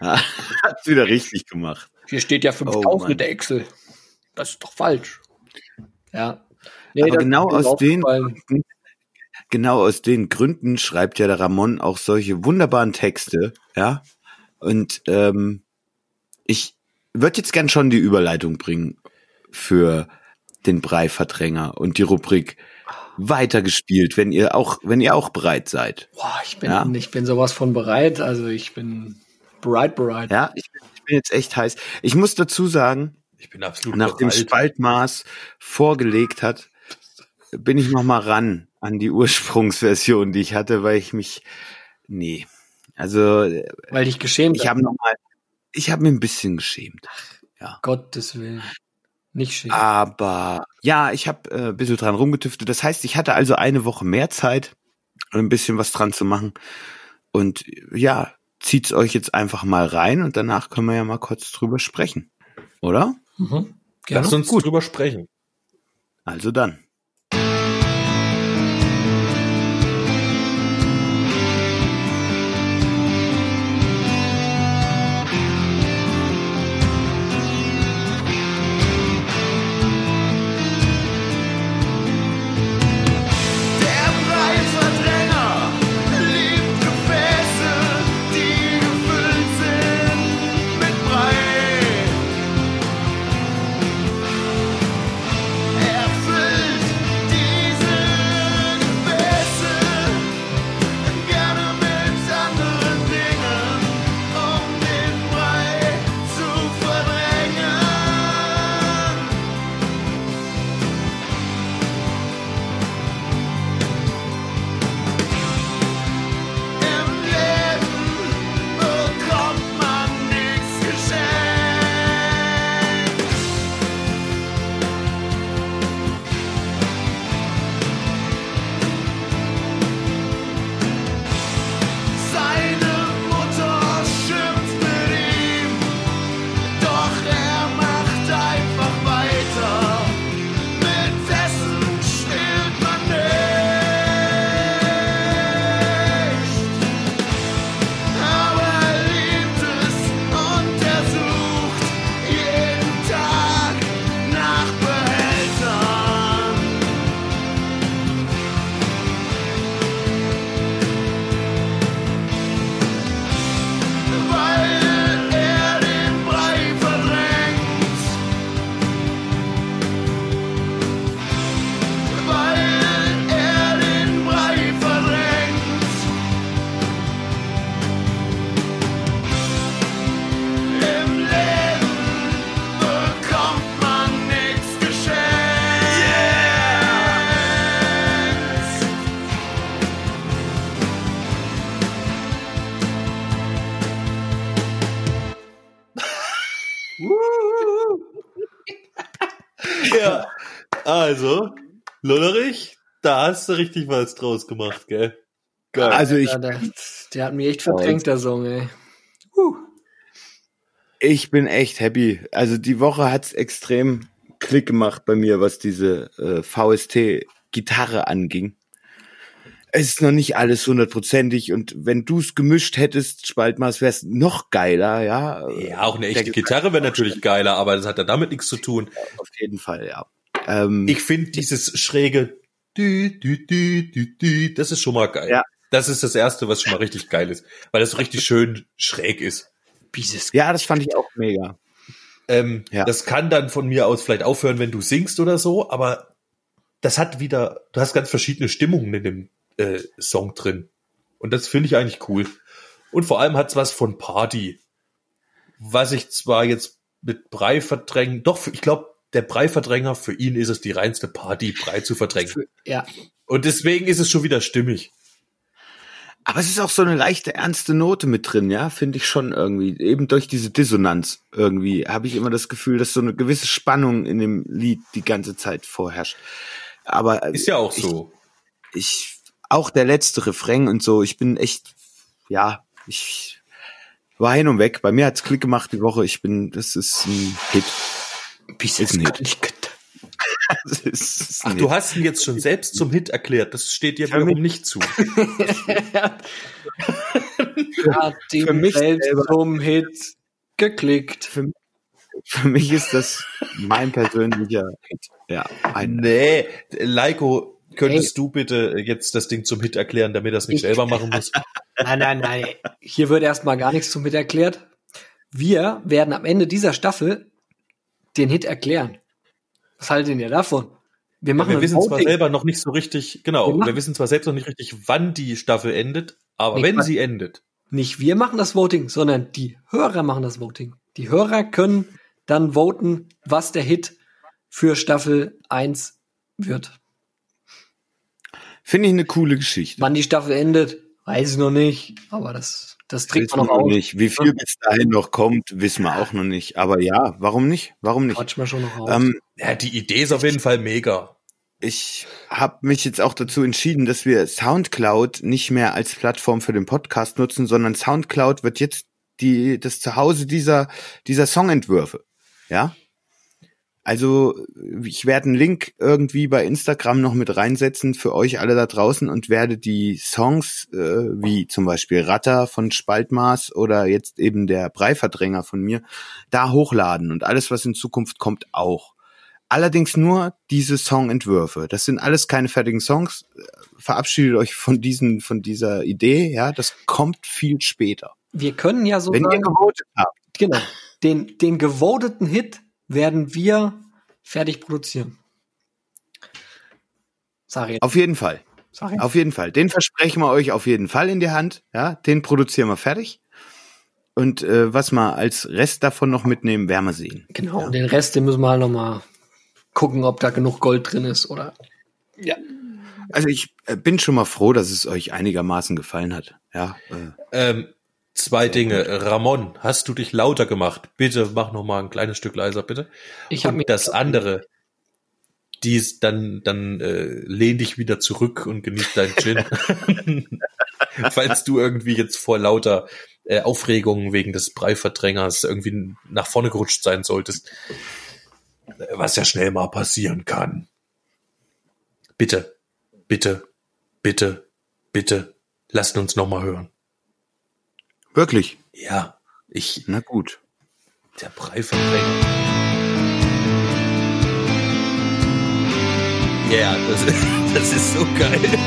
hat wieder richtig gemacht. Hier steht ja Oh, 5000 Mann. in der Excel. Das ist doch falsch. Ja. Nee, Aber genau aus den, genau aus den Gründen schreibt ja der Ramon auch solche wunderbaren Texte, ja. Und ähm, ich würde jetzt gern schon die Überleitung bringen für den Breiverdränger und die Rubrik weitergespielt, wenn ihr auch, wenn ihr auch bereit seid. Boah, ich bin, Ja. ich bin sowas von bereit. Also ich bin bereit, bereit. Ja, ich bin, ich bin jetzt echt heiß. Ich muss dazu sagen, Ich bin absolut nachdem bereit. Spaltmaß vorgelegt hat, bin ich noch mal ran an die Ursprungsversion, die ich hatte, weil ich mich, nee, also Weil ich geschämt ich habe noch mal, ich habe mir ein bisschen geschämt. Gottes Willen. Nicht schämen. Aber ja, ich habe äh, ein bisschen dran rumgetüftet. Das heißt, ich hatte also eine Woche mehr Zeit, ein bisschen was dran zu machen. Und ja, zieht's euch jetzt einfach mal rein und danach können wir ja mal kurz drüber sprechen. Oder? Mhm. Gerne. Lass uns drüber sprechen. Also dann. Also, Lollerich, da hast du richtig was draus gemacht, gell? Geil. Also ich, Ja, der, der hat mich echt verdrängt, der Song, ey. Ich bin echt happy. Also die Woche hat's extrem Klick gemacht bei mir, was diese äh, VST-Gitarre anging. Es ist noch nicht alles hundertprozentig und wenn du's gemischt hättest, Spaltmaß, wär's noch geiler, ja. ja, auch eine echte Der- Gitarre wäre natürlich geiler, aber das hat ja damit nichts zu tun. Auf jeden Fall, ja. Ähm, Ich finde dieses schräge dü, dü, dü, dü, dü, das ist schon mal geil. Ja. Das ist das erste, was schon mal richtig geil ist, weil das so richtig schön schräg ist. Dieses ja, das fand ich auch mega. Ähm, Ja. Das kann dann von mir aus vielleicht aufhören, wenn du singst oder so, aber das hat wieder, du hast ganz verschiedene Stimmungen in dem äh, Song drin. Und das finde ich eigentlich cool. Und vor allem hat's was von Party. Was ich zwar jetzt mit Brei verdrängen, doch, ich glaube, der Breiverdränger, für ihn ist es die reinste Party, Brei zu verdrängen. Ja, Und deswegen ist es schon wieder stimmig. Aber es ist auch so eine leichte ernste Note mit drin, ja, finde ich schon irgendwie. Eben durch diese Dissonanz irgendwie habe ich immer das Gefühl, dass so eine gewisse Spannung in dem Lied die ganze Zeit vorherrscht. Aber Ist ja auch so. ich auch der letzte Refrain und so, ich bin echt, ja, ich war hin und weg. Bei mir hat's Klick gemacht die Woche. Ich bin, das ist ein Hit. Hit. Hit. Das ist Ach, du hast ihn jetzt schon selbst zum Hit erklärt. Das steht dir Für wiederum nicht zu. Hat Für ihn mich selbst selber. zum Hit geklickt. Für mich ist das mein persönlicher Hit. Ja, ein, Nee, Leiko, könntest du bitte jetzt das Ding zum Hit erklären, damit er es nicht Ich- selber machen muss? Nein, nein, nein. Hier wird erstmal gar nichts zum Hit erklärt. Wir werden am Ende dieser Staffel den Hit erklären. Was haltet ihr davon? Wir machen wir ein wissen zwar Voting. selber noch nicht so richtig, genau, Wir wir, wissen zwar selbst noch nicht richtig, wann die Staffel endet, aber Nee, wenn sie endet, Nicht wir machen das Voting, sondern die Hörer machen das Voting. Die Hörer können dann voten, was der Hit für Staffel 1 wird. finde ich eine coole Geschichte. Wann die Staffel endet, weiß ich noch nicht. Aber das, das trägt man noch aus. nicht. Wie viel bis dahin noch kommt, wissen wir auch noch nicht. Aber ja, warum nicht? Warum nicht? Quatsch mal schon noch aus. Ähm, ja, die Idee ist auf jeden Fall mega. ich habe mich jetzt auch dazu entschieden, dass wir SoundCloud nicht mehr als Plattform für den Podcast nutzen, sondern SoundCloud wird jetzt die das Zuhause dieser dieser Songentwürfe. Ja? Also ich werde einen Link irgendwie bei Instagram noch mit reinsetzen für euch alle da draußen und werde die Songs äh, wie zum Beispiel Ratter von Spaltmaß oder jetzt eben der Breiverdränger von mir da hochladen und alles was in Zukunft kommt auch. Allerdings nur diese Songentwürfe. Das sind alles keine fertigen Songs. Verabschiedet euch von diesen, von dieser Idee. Ja, das kommt viel später. wir können ja so Wenn ihr gewotet habt, genau, den, den gewoteten Hit werden wir fertig produzieren. Sag auf jeden Fall. Sag. Auf jeden Fall. Den versprechen wir euch auf jeden Fall in die Hand. Ja, den produzieren wir fertig. Und äh, was wir als Rest davon noch mitnehmen, werden wir sehen. Genau, und den Rest, den müssen wir halt noch mal gucken, ob da genug Gold drin ist oder. Ja. Also ich äh, bin schon mal froh, dass es euch einigermaßen gefallen hat. Ja, äh, Ähm, zwei Dinge. Ramon, hast du dich lauter gemacht? Bitte mach noch mal ein kleines Stück leiser, bitte. Ich habe das andere, dies, dann, dann äh, lehn dich wieder zurück und genieß dein Gin. Falls du irgendwie jetzt vor lauter äh, Aufregung wegen des Breiverdrängers irgendwie nach vorne gerutscht sein solltest, äh, was ja schnell mal passieren kann. Bitte, bitte, bitte, bitte, lasst uns noch mal hören. Wirklich. Ja, ich, Na gut. der Breiverdränger. Ja, das, ist- das ist so geil.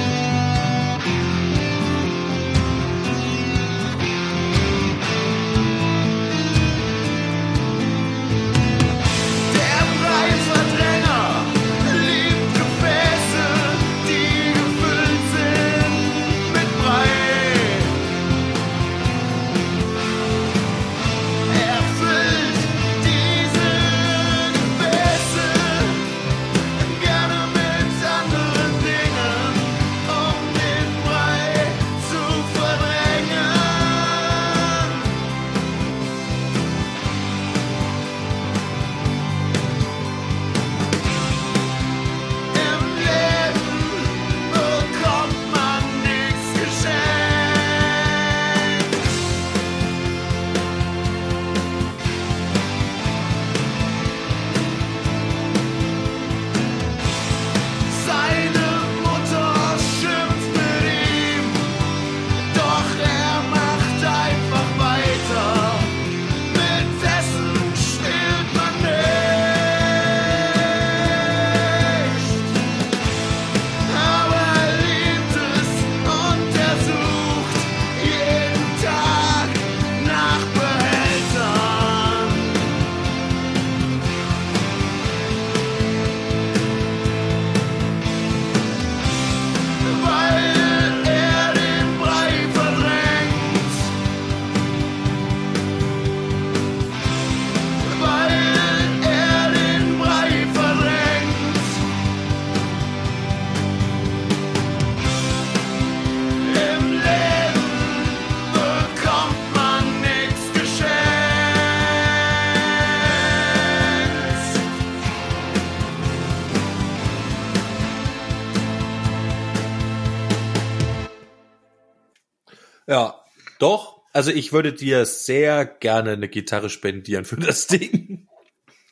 Also ich würde dir sehr gerne eine Gitarre spendieren für das Ding.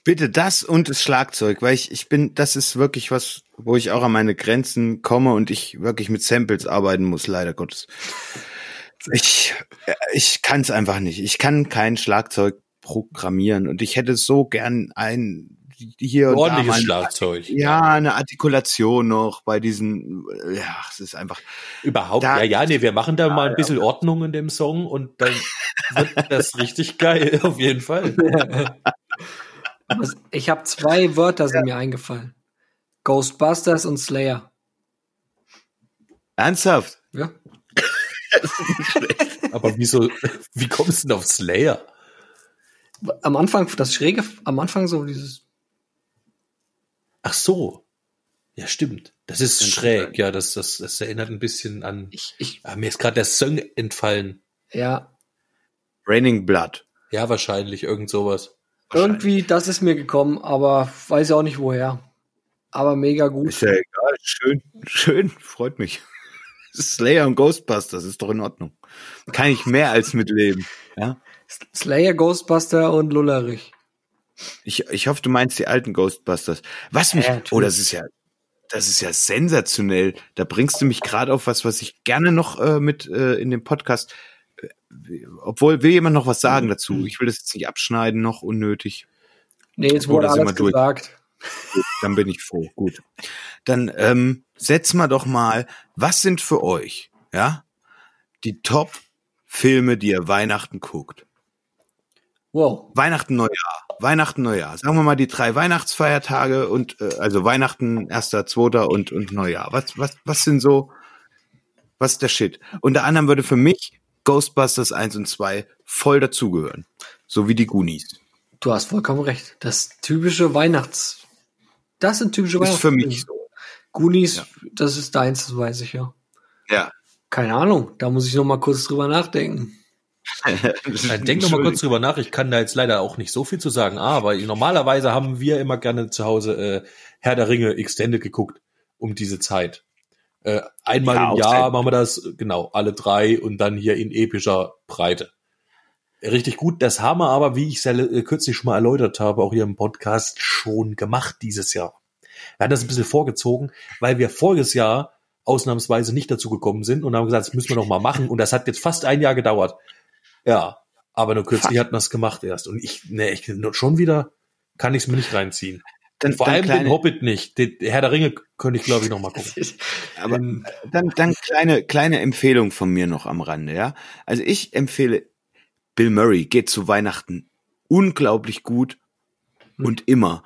Bitte das und das Schlagzeug, weil ich, ich bin, das ist wirklich was, wo ich auch an meine Grenzen komme und ich wirklich mit Samples arbeiten muss, leider Gottes. Ich, ich kann es einfach nicht. Ich kann kein Schlagzeug programmieren und ich hätte so gern ein hier und da Ordentliches mal- Schlagzeug. Ja, eine Artikulation noch bei diesen, ja, es ist einfach, Überhaupt, Da- ja, ja, nee, wir machen da mal ein bisschen Ordnung in dem Song und dann wird das richtig geil, auf jeden Fall. Ich habe zwei Wörter sind mir eingefallen. Ghostbusters und Slayer. ernsthaft. Ja. Aber wieso, wie kommst du denn auf Slayer? Am Anfang, das Schräge, am Anfang so dieses, Ach so. Ja, stimmt. Das ist Interessant. schräg, ja, das, das, das erinnert ein bisschen an. ich, ich, Ah, mir ist gerade der Song entfallen. ja, Raining Blood. Ja, wahrscheinlich, irgend sowas. irgendwie, das ist mir gekommen, aber weiß auch nicht woher. Aber mega gut. Ist ja egal, schön, schön, freut mich. Slayer und Ghostbusters ist doch in Ordnung. Kann ich mehr als mitleben. Ja. Slayer, Ghostbuster und Lullerich. Ich, ich hoffe, du meinst die alten Ghostbusters. Was mich, Ja, oh, das ist ja, das ist ja sensationell. Da bringst du mich gerade auf was, was ich gerne noch äh, mit äh, in dem Podcast, äh, obwohl will jemand noch was sagen dazu. Ich will das jetzt nicht abschneiden, noch unnötig. Nee, jetzt wurde sind alles wir durch. gesagt. Dann bin ich froh. Gut. Dann ähm, setz mal doch mal, was sind für euch, ja, die Top-Filme, die ihr Weihnachten guckt? Wow. Weihnachten, Neujahr. Weihnachten, Neujahr. Sagen wir mal die drei Weihnachtsfeiertage und äh, also Weihnachten, erster, zweiter und, und Neujahr. Was, was, was sind so, was ist der Shit? Unter anderem würde für mich Ghostbusters 1 und 2 voll dazugehören. So wie die Goonies. Du hast vollkommen recht. Das typische Weihnachts. Das sind typische Ist für mich so. Goonies, Ja. das ist deins, das weiß ich ja. Ja. Keine Ahnung, da muss ich noch mal kurz drüber nachdenken. Äh, Denk noch mal kurz drüber nach. Ich kann da jetzt leider auch nicht so viel zu sagen. Aber normalerweise haben wir immer gerne zu Hause äh, Herr der Ringe Extended geguckt um diese Zeit. Äh, einmal Ja, im Jahr machen wir das, genau, alle drei und dann hier in epischer Breite. Richtig gut. Das haben wir aber, wie ich es ja äh, kürzlich schon mal erläutert habe, auch hier im Podcast schon gemacht dieses Jahr. Wir haben das ein bisschen vorgezogen, weil wir voriges Jahr ausnahmsweise nicht dazu gekommen sind und haben gesagt, das müssen wir noch mal machen. Und das hat jetzt fast ein Jahr gedauert. Ja, aber nur kürzlich hatten wir es gemacht erst. Und ich, ne, ich schon wieder kann ich es mir nicht reinziehen. Dann, Vor dann allem kleine, den Hobbit nicht. Den Herr der Ringe könnte ich, glaube ich, noch mal gucken. Aber dann, dann kleine, kleine Empfehlung von mir noch am Rande, ja. Also ich empfehle Bill Murray geht zu Weihnachten unglaublich gut und immer.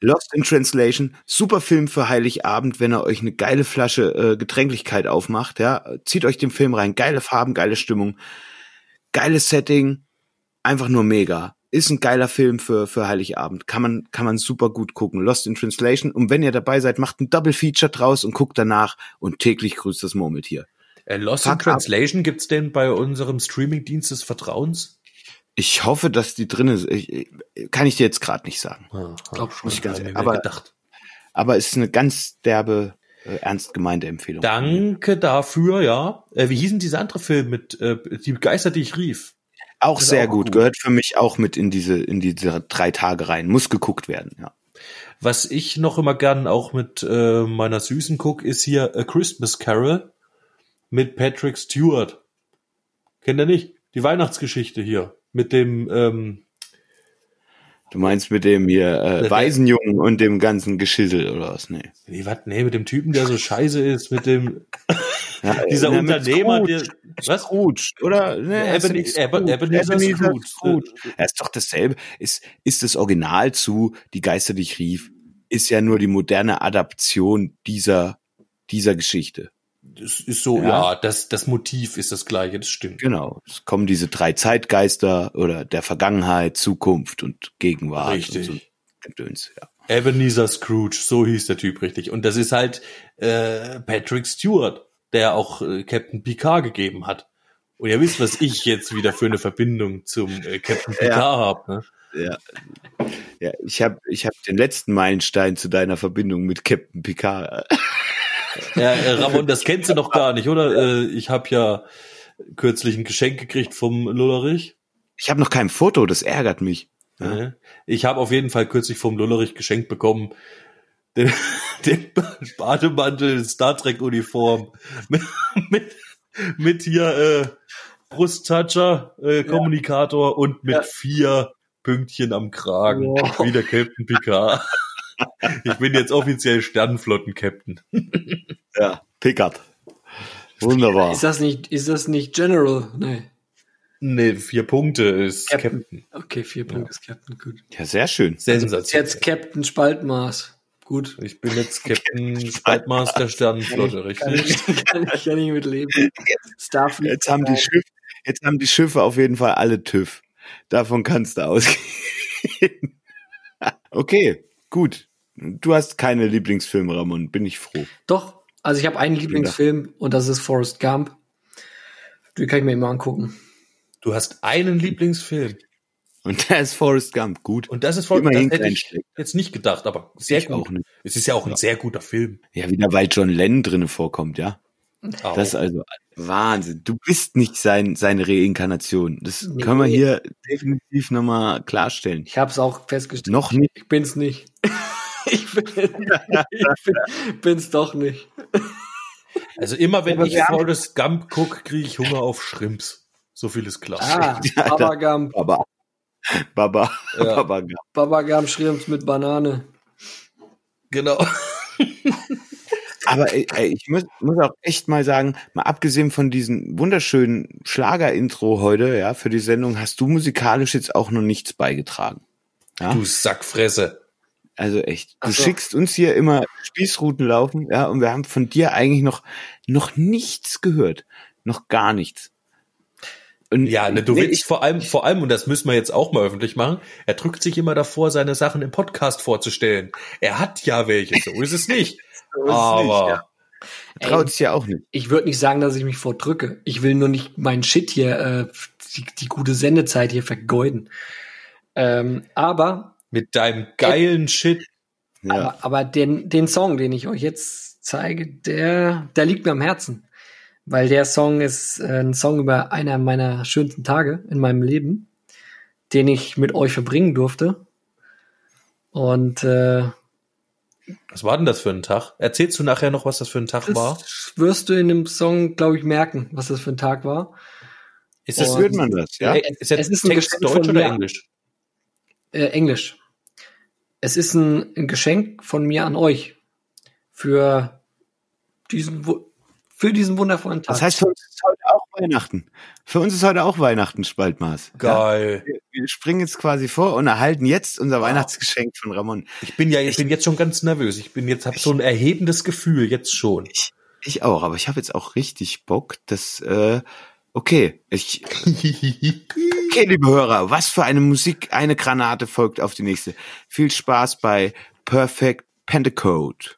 Lost in Translation, super Film für Heiligabend, wenn er euch eine geile Flasche äh, Getränklichkeit aufmacht, ja. Zieht euch den Film rein, geile Farben, geile Stimmung, geiles Setting, einfach nur mega. Ist ein geiler Film für, für Heiligabend. Kann man, kann man super gut gucken. Lost in Translation. Und wenn ihr dabei seid, macht ein Double Feature draus und guckt danach und täglich grüßt das Murmeltier. Äh, Lost in Fuck up. Translation gibt's denn bei unserem Streamingdienst des Vertrauens? Ich hoffe, dass die drin ist. Ich, ich- kann ich dir jetzt gerade nicht sagen. Ah, Glaub schon. Muss ich ganz ehrlich- aber- gedacht. Aber es ist eine ganz derbe, ernst gemeinte Empfehlung. Danke dafür, ja. Äh, wie hießen diese andere Film mit äh, die Geister, die ich rief? auch sehr auch gut. gut. Gehört für mich auch mit in diese, in diese drei Tage rein. Muss geguckt werden, ja. Was ich noch immer gern auch mit äh, meiner Süßen guck, ist hier A Christmas Carol mit Patrick Stewart. Kennt ihr nicht? Die Weihnachtsgeschichte hier mit dem ähm, Du meinst mit dem hier äh, Waisenjungen und dem ganzen Geschissel oder was? Nee. wie was? Nee, mit dem Typen, der so scheiße ist, mit dem Ja, dieser na, Unternehmer, Scrooge. der was? Scrooge, oder? Ne, heißt er Eben- nicht Eben- Ebenezer Scrooge. Ja, ist doch dasselbe. Ist, ist das Original zu Die Geister, die ich rief, ist ja nur die moderne Adaption dieser, dieser Geschichte. Das ist so, Ja. ja, das, das Motiv ist das gleiche, das stimmt. Genau. Es kommen diese drei Zeitgeister oder der Vergangenheit, Zukunft und Gegenwart. Richtig. Und so ja. Ebenezer Scrooge, so hieß der Typ richtig. Und das ist halt äh, Patrick Stewart, der auch äh, Captain Picard gegeben hat. Und ihr wisst, was ich jetzt wieder für eine Verbindung zum äh, Captain Picard Ja. hab. Ne? Ja, ja ich habe ich hab den letzten Meilenstein zu deiner Verbindung mit Captain Picard. Ja, äh, Ramon, das kennst du noch gar nicht, oder? Äh, ich habe ja kürzlich ein Geschenk gekriegt vom Lullerich. Ich habe noch kein Foto, das ärgert mich. Ja. Ja. Ich habe auf jeden Fall kürzlich vom Lullerich geschenkt bekommen den, den Bademantel Star Trek Uniform mit, mit, mit hier äh, Brusttoucher, äh, Kommunikator und mit Ja. vier Pünktchen am Kragen, Wow. wie der Captain Picard. Ich bin jetzt offiziell Sternenflotten-Captain. Ja, Pickard. Wunderbar. Ist das nicht, ist das nicht General? Nee. Nee, vier Punkte ist Captain. Captain. Okay, vier Punkte ist Captain, gut. Ja, sehr schön. Ist Sensationell. jetzt Captain Spaltmaß. Gut. Ich bin jetzt Captain Spaltmaß der Sternenflotte, Kann richtig? ich, kann ich, kann ich mit leben. Starfleet. Jetzt haben die Schiffe, jetzt haben die Schiffe auf jeden Fall alle TÜV. Davon kannst du ausgehen. okay, gut. Du hast keine Lieblingsfilme, Ramon. Bin ich froh. Doch, also ich habe einen Lieblingsfilm und das ist Forrest Gump. Den kann ich mir immer angucken. Du hast einen Lieblingsfilm. Und der ist Forrest Gump. Gut. Und das ist voll, das Immerhin hätte ich jetzt nicht gedacht, aber sehr Ich gut. auch nicht. Es ist ja auch ein sehr guter Film. Ja, wieder weil John Lennon drinne vorkommt, ja. Auch. Das ist also Wahnsinn. Du bist nicht sein, seine Reinkarnation. Das Nee. können wir hier definitiv nochmal klarstellen. Ich habe es auch festgestellt. Noch nicht. Ich bin's nicht. ich bin, ich bin, bin's doch nicht. also immer wenn Aber ich Forrest Gump gucke, kriege ich Hunger auf Shrimps. So viel ist klar. Ah, Ja, Baba Gump. Baba. Baba. Ja. Baba. Gump. Baba Gump Schrimps mit Banane. Genau. Aber ey, ey, ich muss, muss auch echt mal sagen, mal abgesehen von diesem wunderschönen Schlager-Intro heute, ja, für die Sendung, hast du musikalisch jetzt auch noch nichts beigetragen. Ja? Du Sackfresse. Also echt. Du so. schickst uns hier immer Spießrouten laufen, ja, und wir haben von dir eigentlich noch, noch nichts gehört. Noch gar nichts. Und Ja, ne, du nee, willst vor allem, vor allem, und das müssen wir jetzt auch mal öffentlich machen, er drückt sich immer davor, seine Sachen im Podcast vorzustellen. Er hat ja welche, so ist es nicht. Es Aber nicht, ja. Traut sich ja auch nicht. ich würde nicht sagen, dass ich mich vordrücke. Ich will nur nicht meinen Shit hier, äh, die, die gute Sendezeit hier vergeuden. Ähm, aber mit deinem geilen Shit, Ja. aber, aber den, den Song, den ich euch jetzt zeige, der, der liegt mir am Herzen. Weil der Song ist äh, ein Song über einer meiner schönsten Tage in meinem Leben, den ich mit euch verbringen durfte. Und äh, was war denn das für ein Tag? Erzählst du nachher noch, was das für ein Tag war? das wirst du in dem Song, glaube ich, merken, was das für ein Tag war. Ist Das hört man das, ja? Ey, ist der es ist ein Text Geschenk Deutsch von oder mir. Englisch? Äh, Englisch. Es ist ein, ein Geschenk von mir an euch für diesen, für diesen wundervollen Tag. Das heißt, für uns ist heute Weihnachten. Für uns ist heute auch Weihnachten, Spaltmaß. Ja? Geil. Wir, wir springen jetzt quasi vor und erhalten jetzt unser Weihnachtsgeschenk von Ramon. Ich bin ja, ich bin jetzt schon ganz nervös. Ich bin jetzt, hab so ein erhebendes Gefühl, jetzt schon. Ich auch, aber ich habe jetzt auch richtig Bock, dass, äh, okay, ich, okay, liebe Hörer, was für eine Musik, eine Granate folgt auf die nächste. Viel Spaß bei Perfect Pentacode.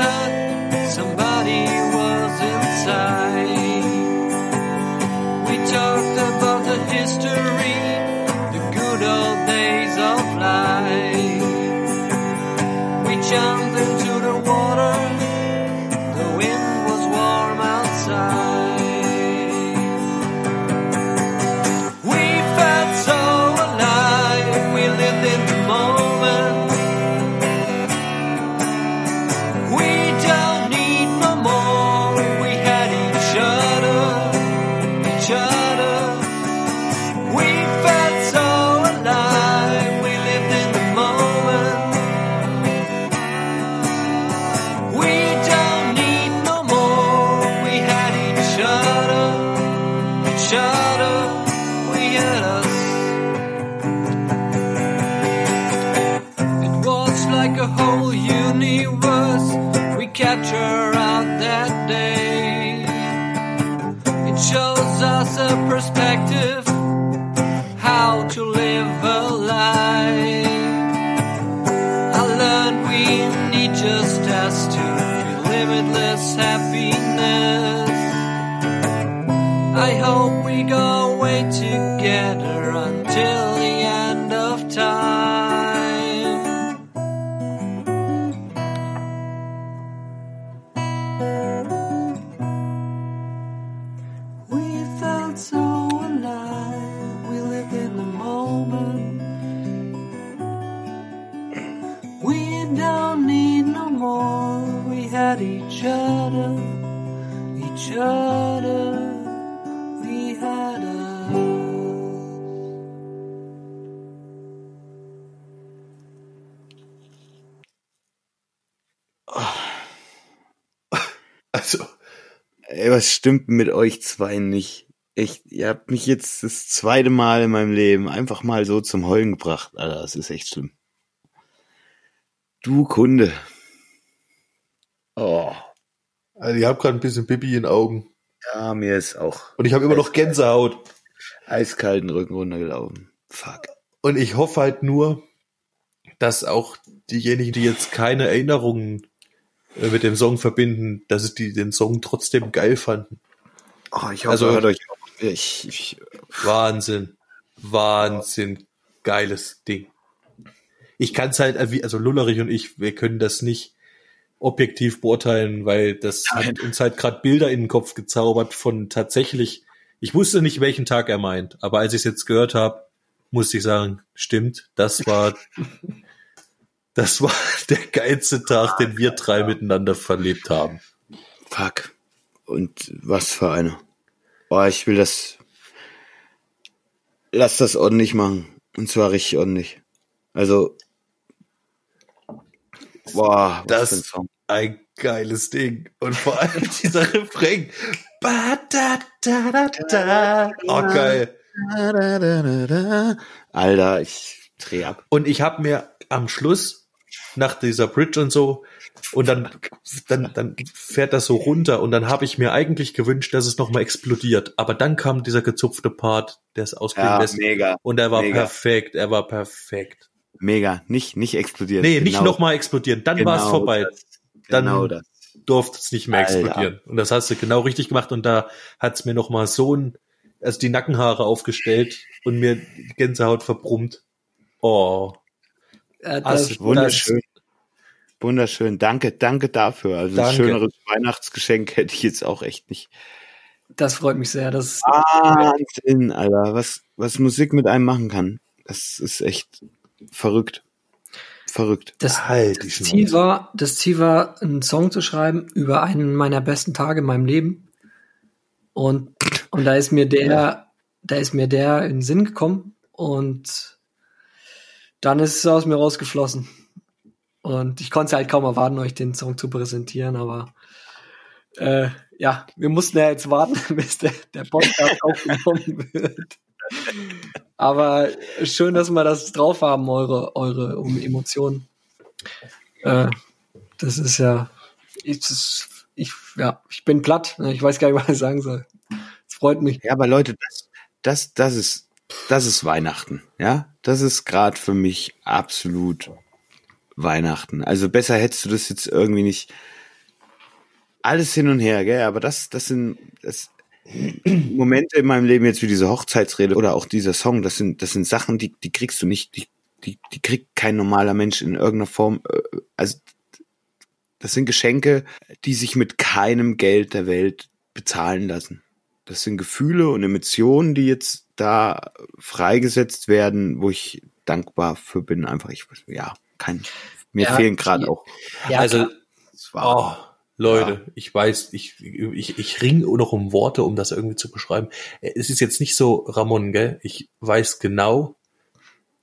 not us. Also, Ey, was stimmt mit euch zwei nicht? Echt, ihr habt mich jetzt das zweite Mal in meinem Leben einfach mal so zum Heulen gebracht. Alter, das ist echt schlimm. Du Kunde. Oh, also ich habe gerade ein bisschen Bibi in den Augen. ja, mir ist auch Und ich habe immer noch Gänsehaut. eiskalten Rücken runtergelaufen. Fuck. Und ich hoffe halt nur, dass auch diejenigen, die jetzt keine Erinnerungen äh, mit dem Song verbinden, dass sie die den Song trotzdem geil fanden. Oh, ich Also- hoffe, hört euch auf. Ich, ich, Wahnsinn. Wahnsinn. Geiles Ding. Ich kann es halt, äh, also Lullerich und ich, wir können das nicht objektiv beurteilen, weil das Nein. hat uns halt gerade Bilder in den Kopf gezaubert von tatsächlich, ich wusste nicht, welchen Tag er meint, aber als ich es jetzt gehört habe, musste ich sagen, stimmt, das war das war der geilste Tag, den wir drei miteinander verlebt haben. fuck. Und was für eine. Boah, ich will das. Lass das ordentlich machen. Und zwar richtig ordentlich. Also. Boah, Das- für ein geiles Ding. Und vor allem dieser Refrain. Ba, da, da, da, da. Oh, geil. Alter, ich dreh ab. Und ich habe mir am Schluss, nach dieser Bridge und so, und dann, dann, dann fährt das so runter und dann habe ich mir eigentlich gewünscht, dass es nochmal explodiert. Aber dann kam dieser gezupfte Part, der es ausgehen Ja, lässt. mega. Und er war mega. perfekt, er war perfekt. Mega. Nicht, nicht explodieren. Nee, nicht Genau- nochmal explodieren, dann war es genau vorbei. Das, Dann- genau das. durfte es nicht mehr Alter. explodieren. Und das hast du genau richtig gemacht. Und da hat's mir noch mal so ein, also die Nackenhaare aufgestellt und mir die Gänsehaut verbrummt. Oh, Äh, Also, das, Wunderschön. Wunderschön. Danke, danke dafür. Also ein Danke. schöneres Weihnachtsgeschenk hätte ich jetzt auch echt nicht. das freut mich sehr. Das, Wahnsinn, Alter. Was, was Musik mit einem machen kann. Das ist echt verrückt. Verrückt. das, halt das. Ziel war, das Ziel war, einen Song zu schreiben über einen meiner besten Tage in meinem Leben. Und, und da ist mir der, da ist mir der in den Sinn gekommen und dann ist es aus mir rausgeflossen. Und ich konnte halt kaum erwarten, euch den Song zu präsentieren, aber äh, ja, wir mussten ja jetzt warten, bis der, der Podcast aufgenommen wird. Aber schön, dass wir das drauf haben, eure, eure Emotionen. Äh, das ist ja, ich, das, ich, ja, ich bin platt. ne? Ich weiß gar nicht, was ich sagen soll. Es freut mich. Ja, aber Leute, das, das, das ist, das ist Weihnachten. Ja, das ist gerade für mich absolut Weihnachten. Also besser hättest du das jetzt irgendwie nicht. Alles hin und her, gell? Aber das, das sind das Momente in meinem Leben jetzt wie diese Hochzeitsrede oder auch dieser Song. Das sind, das sind Sachen, die, die kriegst du nicht, die, die, die kriegt kein normaler Mensch in irgendeiner Form. äh, Also das sind Geschenke, die sich mit keinem Geld der Welt bezahlen lassen. Das sind Gefühle und Emotionen, die jetzt da freigesetzt werden, wo ich dankbar für bin. Einfach, ich, ja, kein, mir Ja, fehlen gerade auch. Ja, also. Es war- oh, Leute, ich weiß, ich, ich, ich ring noch um Worte, um das irgendwie zu beschreiben. Es ist jetzt nicht so, Ramon, gell? Ich weiß genau,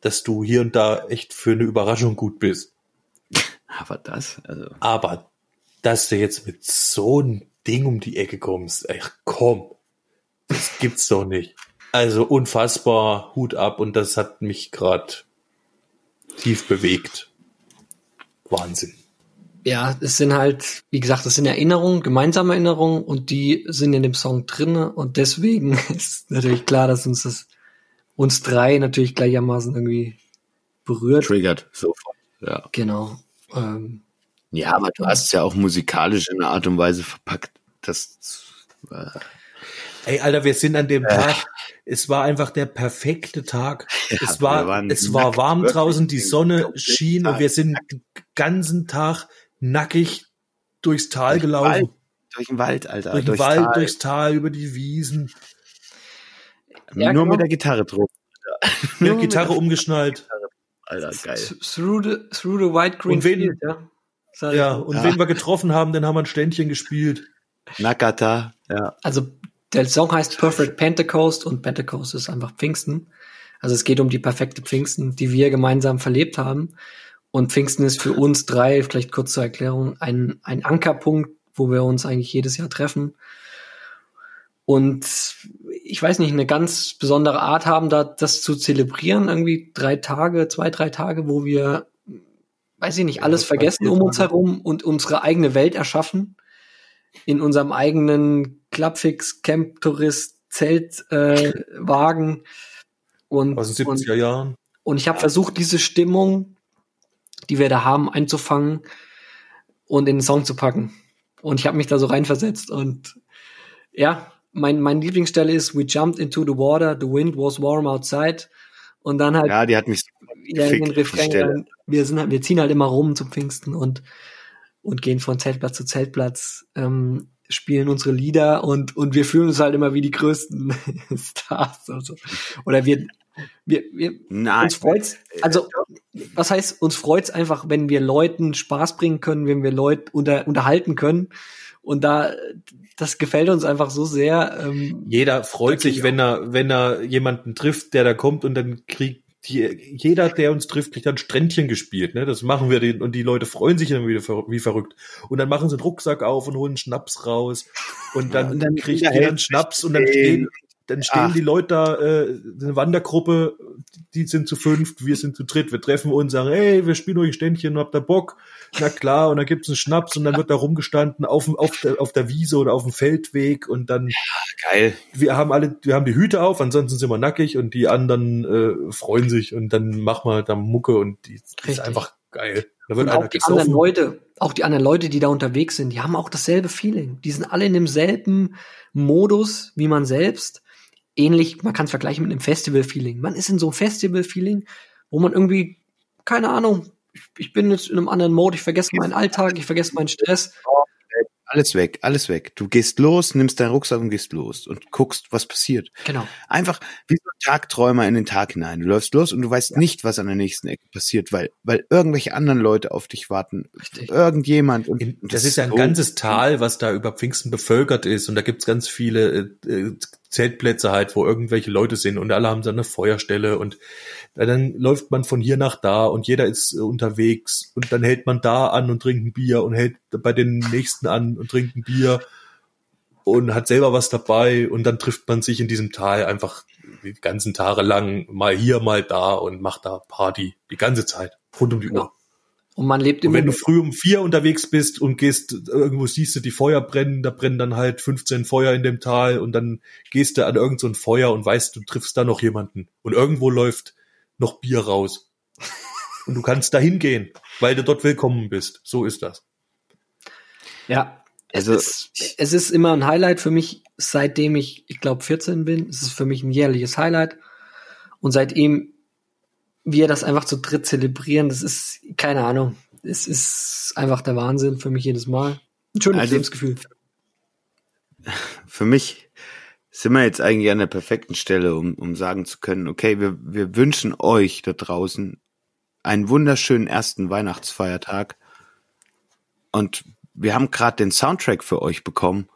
dass du hier und da echt für eine Überraschung gut bist. aber das, also. Aber dass du jetzt mit so einem Ding um die Ecke kommst, ach komm, das gibt's doch nicht. Also unfassbar, Hut ab und das hat mich gerade tief bewegt. Wahnsinn. Ja, es sind halt, wie gesagt, es sind Erinnerungen, gemeinsame Erinnerungen und die sind in dem Song drinne und deswegen ist natürlich klar, dass uns das uns drei natürlich gleichermaßen irgendwie berührt. Triggert sofort. Ja. Genau. Ähm, Ja, aber du hast es ja auch musikalisch in einer Art und Weise verpackt. Das äh, Ey, Alter, wir sind an dem Tag, es war einfach der perfekte Tag. Ja, es war, es war warm draußen, die Sonne schien und wir sind den ganzen Tag nackig durchs Tal Durch den gelaufen. Wald. durch den Wald, Alter. Durch den durchs Wald, Tal. durchs Tal, über die Wiesen. Ja, Nur genau. mit der Gitarre drauf. Mit der Gitarre umgeschnallt. Alter, geil. through the, through the white green Und wen- field, ja. Sag Ja, so. und Ja. wen wir getroffen haben, dann haben wir ein Ständchen gespielt. Nakata, ja. Also der Song heißt Perfect Pentecost und Pentecost ist einfach Pfingsten. Also es geht um die perfekte Pfingsten, die wir gemeinsam verlebt haben. Und Pfingsten ist für uns drei, vielleicht kurz zur Erklärung, ein, ein Ankerpunkt, wo wir uns eigentlich jedes Jahr treffen. Und ich weiß nicht, eine ganz besondere Art haben, da das zu zelebrieren. Irgendwie drei Tage, zwei, drei Tage, wo wir, weiß ich nicht, alles zwei, vergessen um uns herum und unsere eigene Welt erschaffen. In unserem eigenen Clubfix, Camp, Tourist, Zeltwagen. Äh, Wagen. und, Aus den und 70er Jahren. und ich habe versucht, diese Stimmung, die wir da haben, einzufangen und in den Song zu packen. Und ich habe mich da so reinversetzt. Und ja, mein, mein Lieblingsstelle ist We jumped into the water, the wind was warm outside. Und dann halt Ja, die hat mich in den Refrain rein. Wir, sind halt, wir ziehen halt immer rum zum Pfingsten und, und gehen von Zeltplatz zu Zeltplatz, ähm, spielen unsere Lieder und, und wir fühlen uns halt immer wie die größten Stars. Also. Oder wir, wir, wir, Nein. uns freut's, also was heißt, uns freut's einfach, wenn wir Leuten Spaß bringen können, wenn wir Leute unter, unterhalten können. Und da, das gefällt uns einfach so sehr. Ähm, Jeder freut sich, wenn er, wenn er jemanden trifft, der da kommt und dann kriegt die, jeder, der uns trifft, kriegt dann Strändchen gespielt. Ne? Das machen wir den, und die Leute freuen sich dann wieder ver- wie verrückt. Und dann machen sie einen Rucksack auf und holen Schnaps raus. Und dann, und dann kriegt jeder einen Schnaps und dann stehen. Dann stehen Ach. die Leute da, äh, eine Wandergruppe, die sind zu fünft, wir sind zu dritt. Wir treffen uns, sagen, hey, wir spielen euch ein Ständchen, habt ihr Bock? Na klar, und dann gibt's einen Schnaps und dann wird da rumgestanden auf, auf, der, auf der Wiese oder auf dem Feldweg und dann Geil. wir haben alle, wir haben die Hüte auf, ansonsten sind wir nackig und die anderen äh, freuen sich und dann machen wir da Mucke und die das ist einfach geil. Da wird Und auch die anderen gesoffen. Leute, auch die anderen Leute, die da unterwegs sind, die haben auch dasselbe Feeling. Die sind alle in demselben Modus wie man selbst. Ähnlich, man kann es vergleichen mit einem Festival-Feeling. Man ist in so einem Festival-Feeling, wo man irgendwie, keine Ahnung, ich, ich bin jetzt in einem anderen Mode, ich vergesse meinen Alltag, ich vergesse meinen Stress. Alles weg, alles weg. Du gehst los, nimmst deinen Rucksack und gehst los und guckst, was passiert. Genau. Einfach wie so ein Tagträumer in den Tag hinein. Du läufst los und du weißt nicht, was an der nächsten Ecke passiert, weil, weil irgendwelche anderen Leute auf dich warten. Richtig. Irgendjemand. Und In, das ist ja ein so- ganzes Tal, was da über Pfingsten bevölkert ist und da gibt's ganz viele äh, äh, Zeltplätze halt, wo irgendwelche Leute sind und alle haben so eine Feuerstelle und dann läuft man von hier nach da und jeder ist äh, unterwegs und dann hält man da an und trinkt ein Bier und hält bei den nächsten an und trinkt ein Bier und hat selber was dabei und dann trifft man sich in diesem Tal einfach die ganzen Tage lang mal hier, mal da und macht da Party die ganze Zeit rund um die. Uhr. Und man lebt Und immer wenn du früh um vier unterwegs bist und gehst, irgendwo siehst du die Feuer brennen, da brennen dann halt 15 Feuer in dem Tal und dann gehst du an irgend so ein Feuer und weißt, du triffst da noch jemanden. Und irgendwo läuft noch Bier raus. Und du kannst da hingehen, weil du dort willkommen bist. So ist das. Ja. Also- es, ist, es ist immer ein Highlight für mich, seitdem ich, ich glaube, 14 bin. Es ist für mich ein jährliches Highlight. Und seitdem wir das einfach zu dritt zelebrieren, das ist, keine Ahnung, es ist einfach der Wahnsinn für mich jedes Mal. Ein schönes Also- Lebensgefühl. für mich sind wir jetzt eigentlich an der perfekten Stelle, um, um sagen zu können, okay, wir, wir wünschen euch da draußen einen wunderschönen ersten Weihnachtsfeiertag. Und wir haben gerade den Soundtrack für euch bekommen.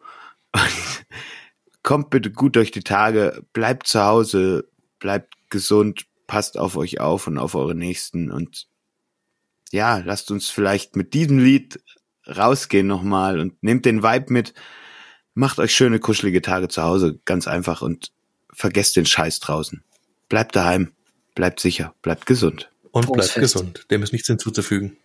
Und kommt bitte gut durch die Tage, bleibt zu Hause, bleibt gesund, passt auf euch auf und auf eure Nächsten. Und ja, lasst uns vielleicht mit diesem Lied rausgehen nochmal und nehmt den Vibe mit. Macht euch schöne, kuschelige Tage zu Hause, ganz einfach und vergesst den Scheiß draußen. Bleibt daheim, bleibt sicher, bleibt gesund. Und bleibt gesund. Dem ist nichts hinzuzufügen.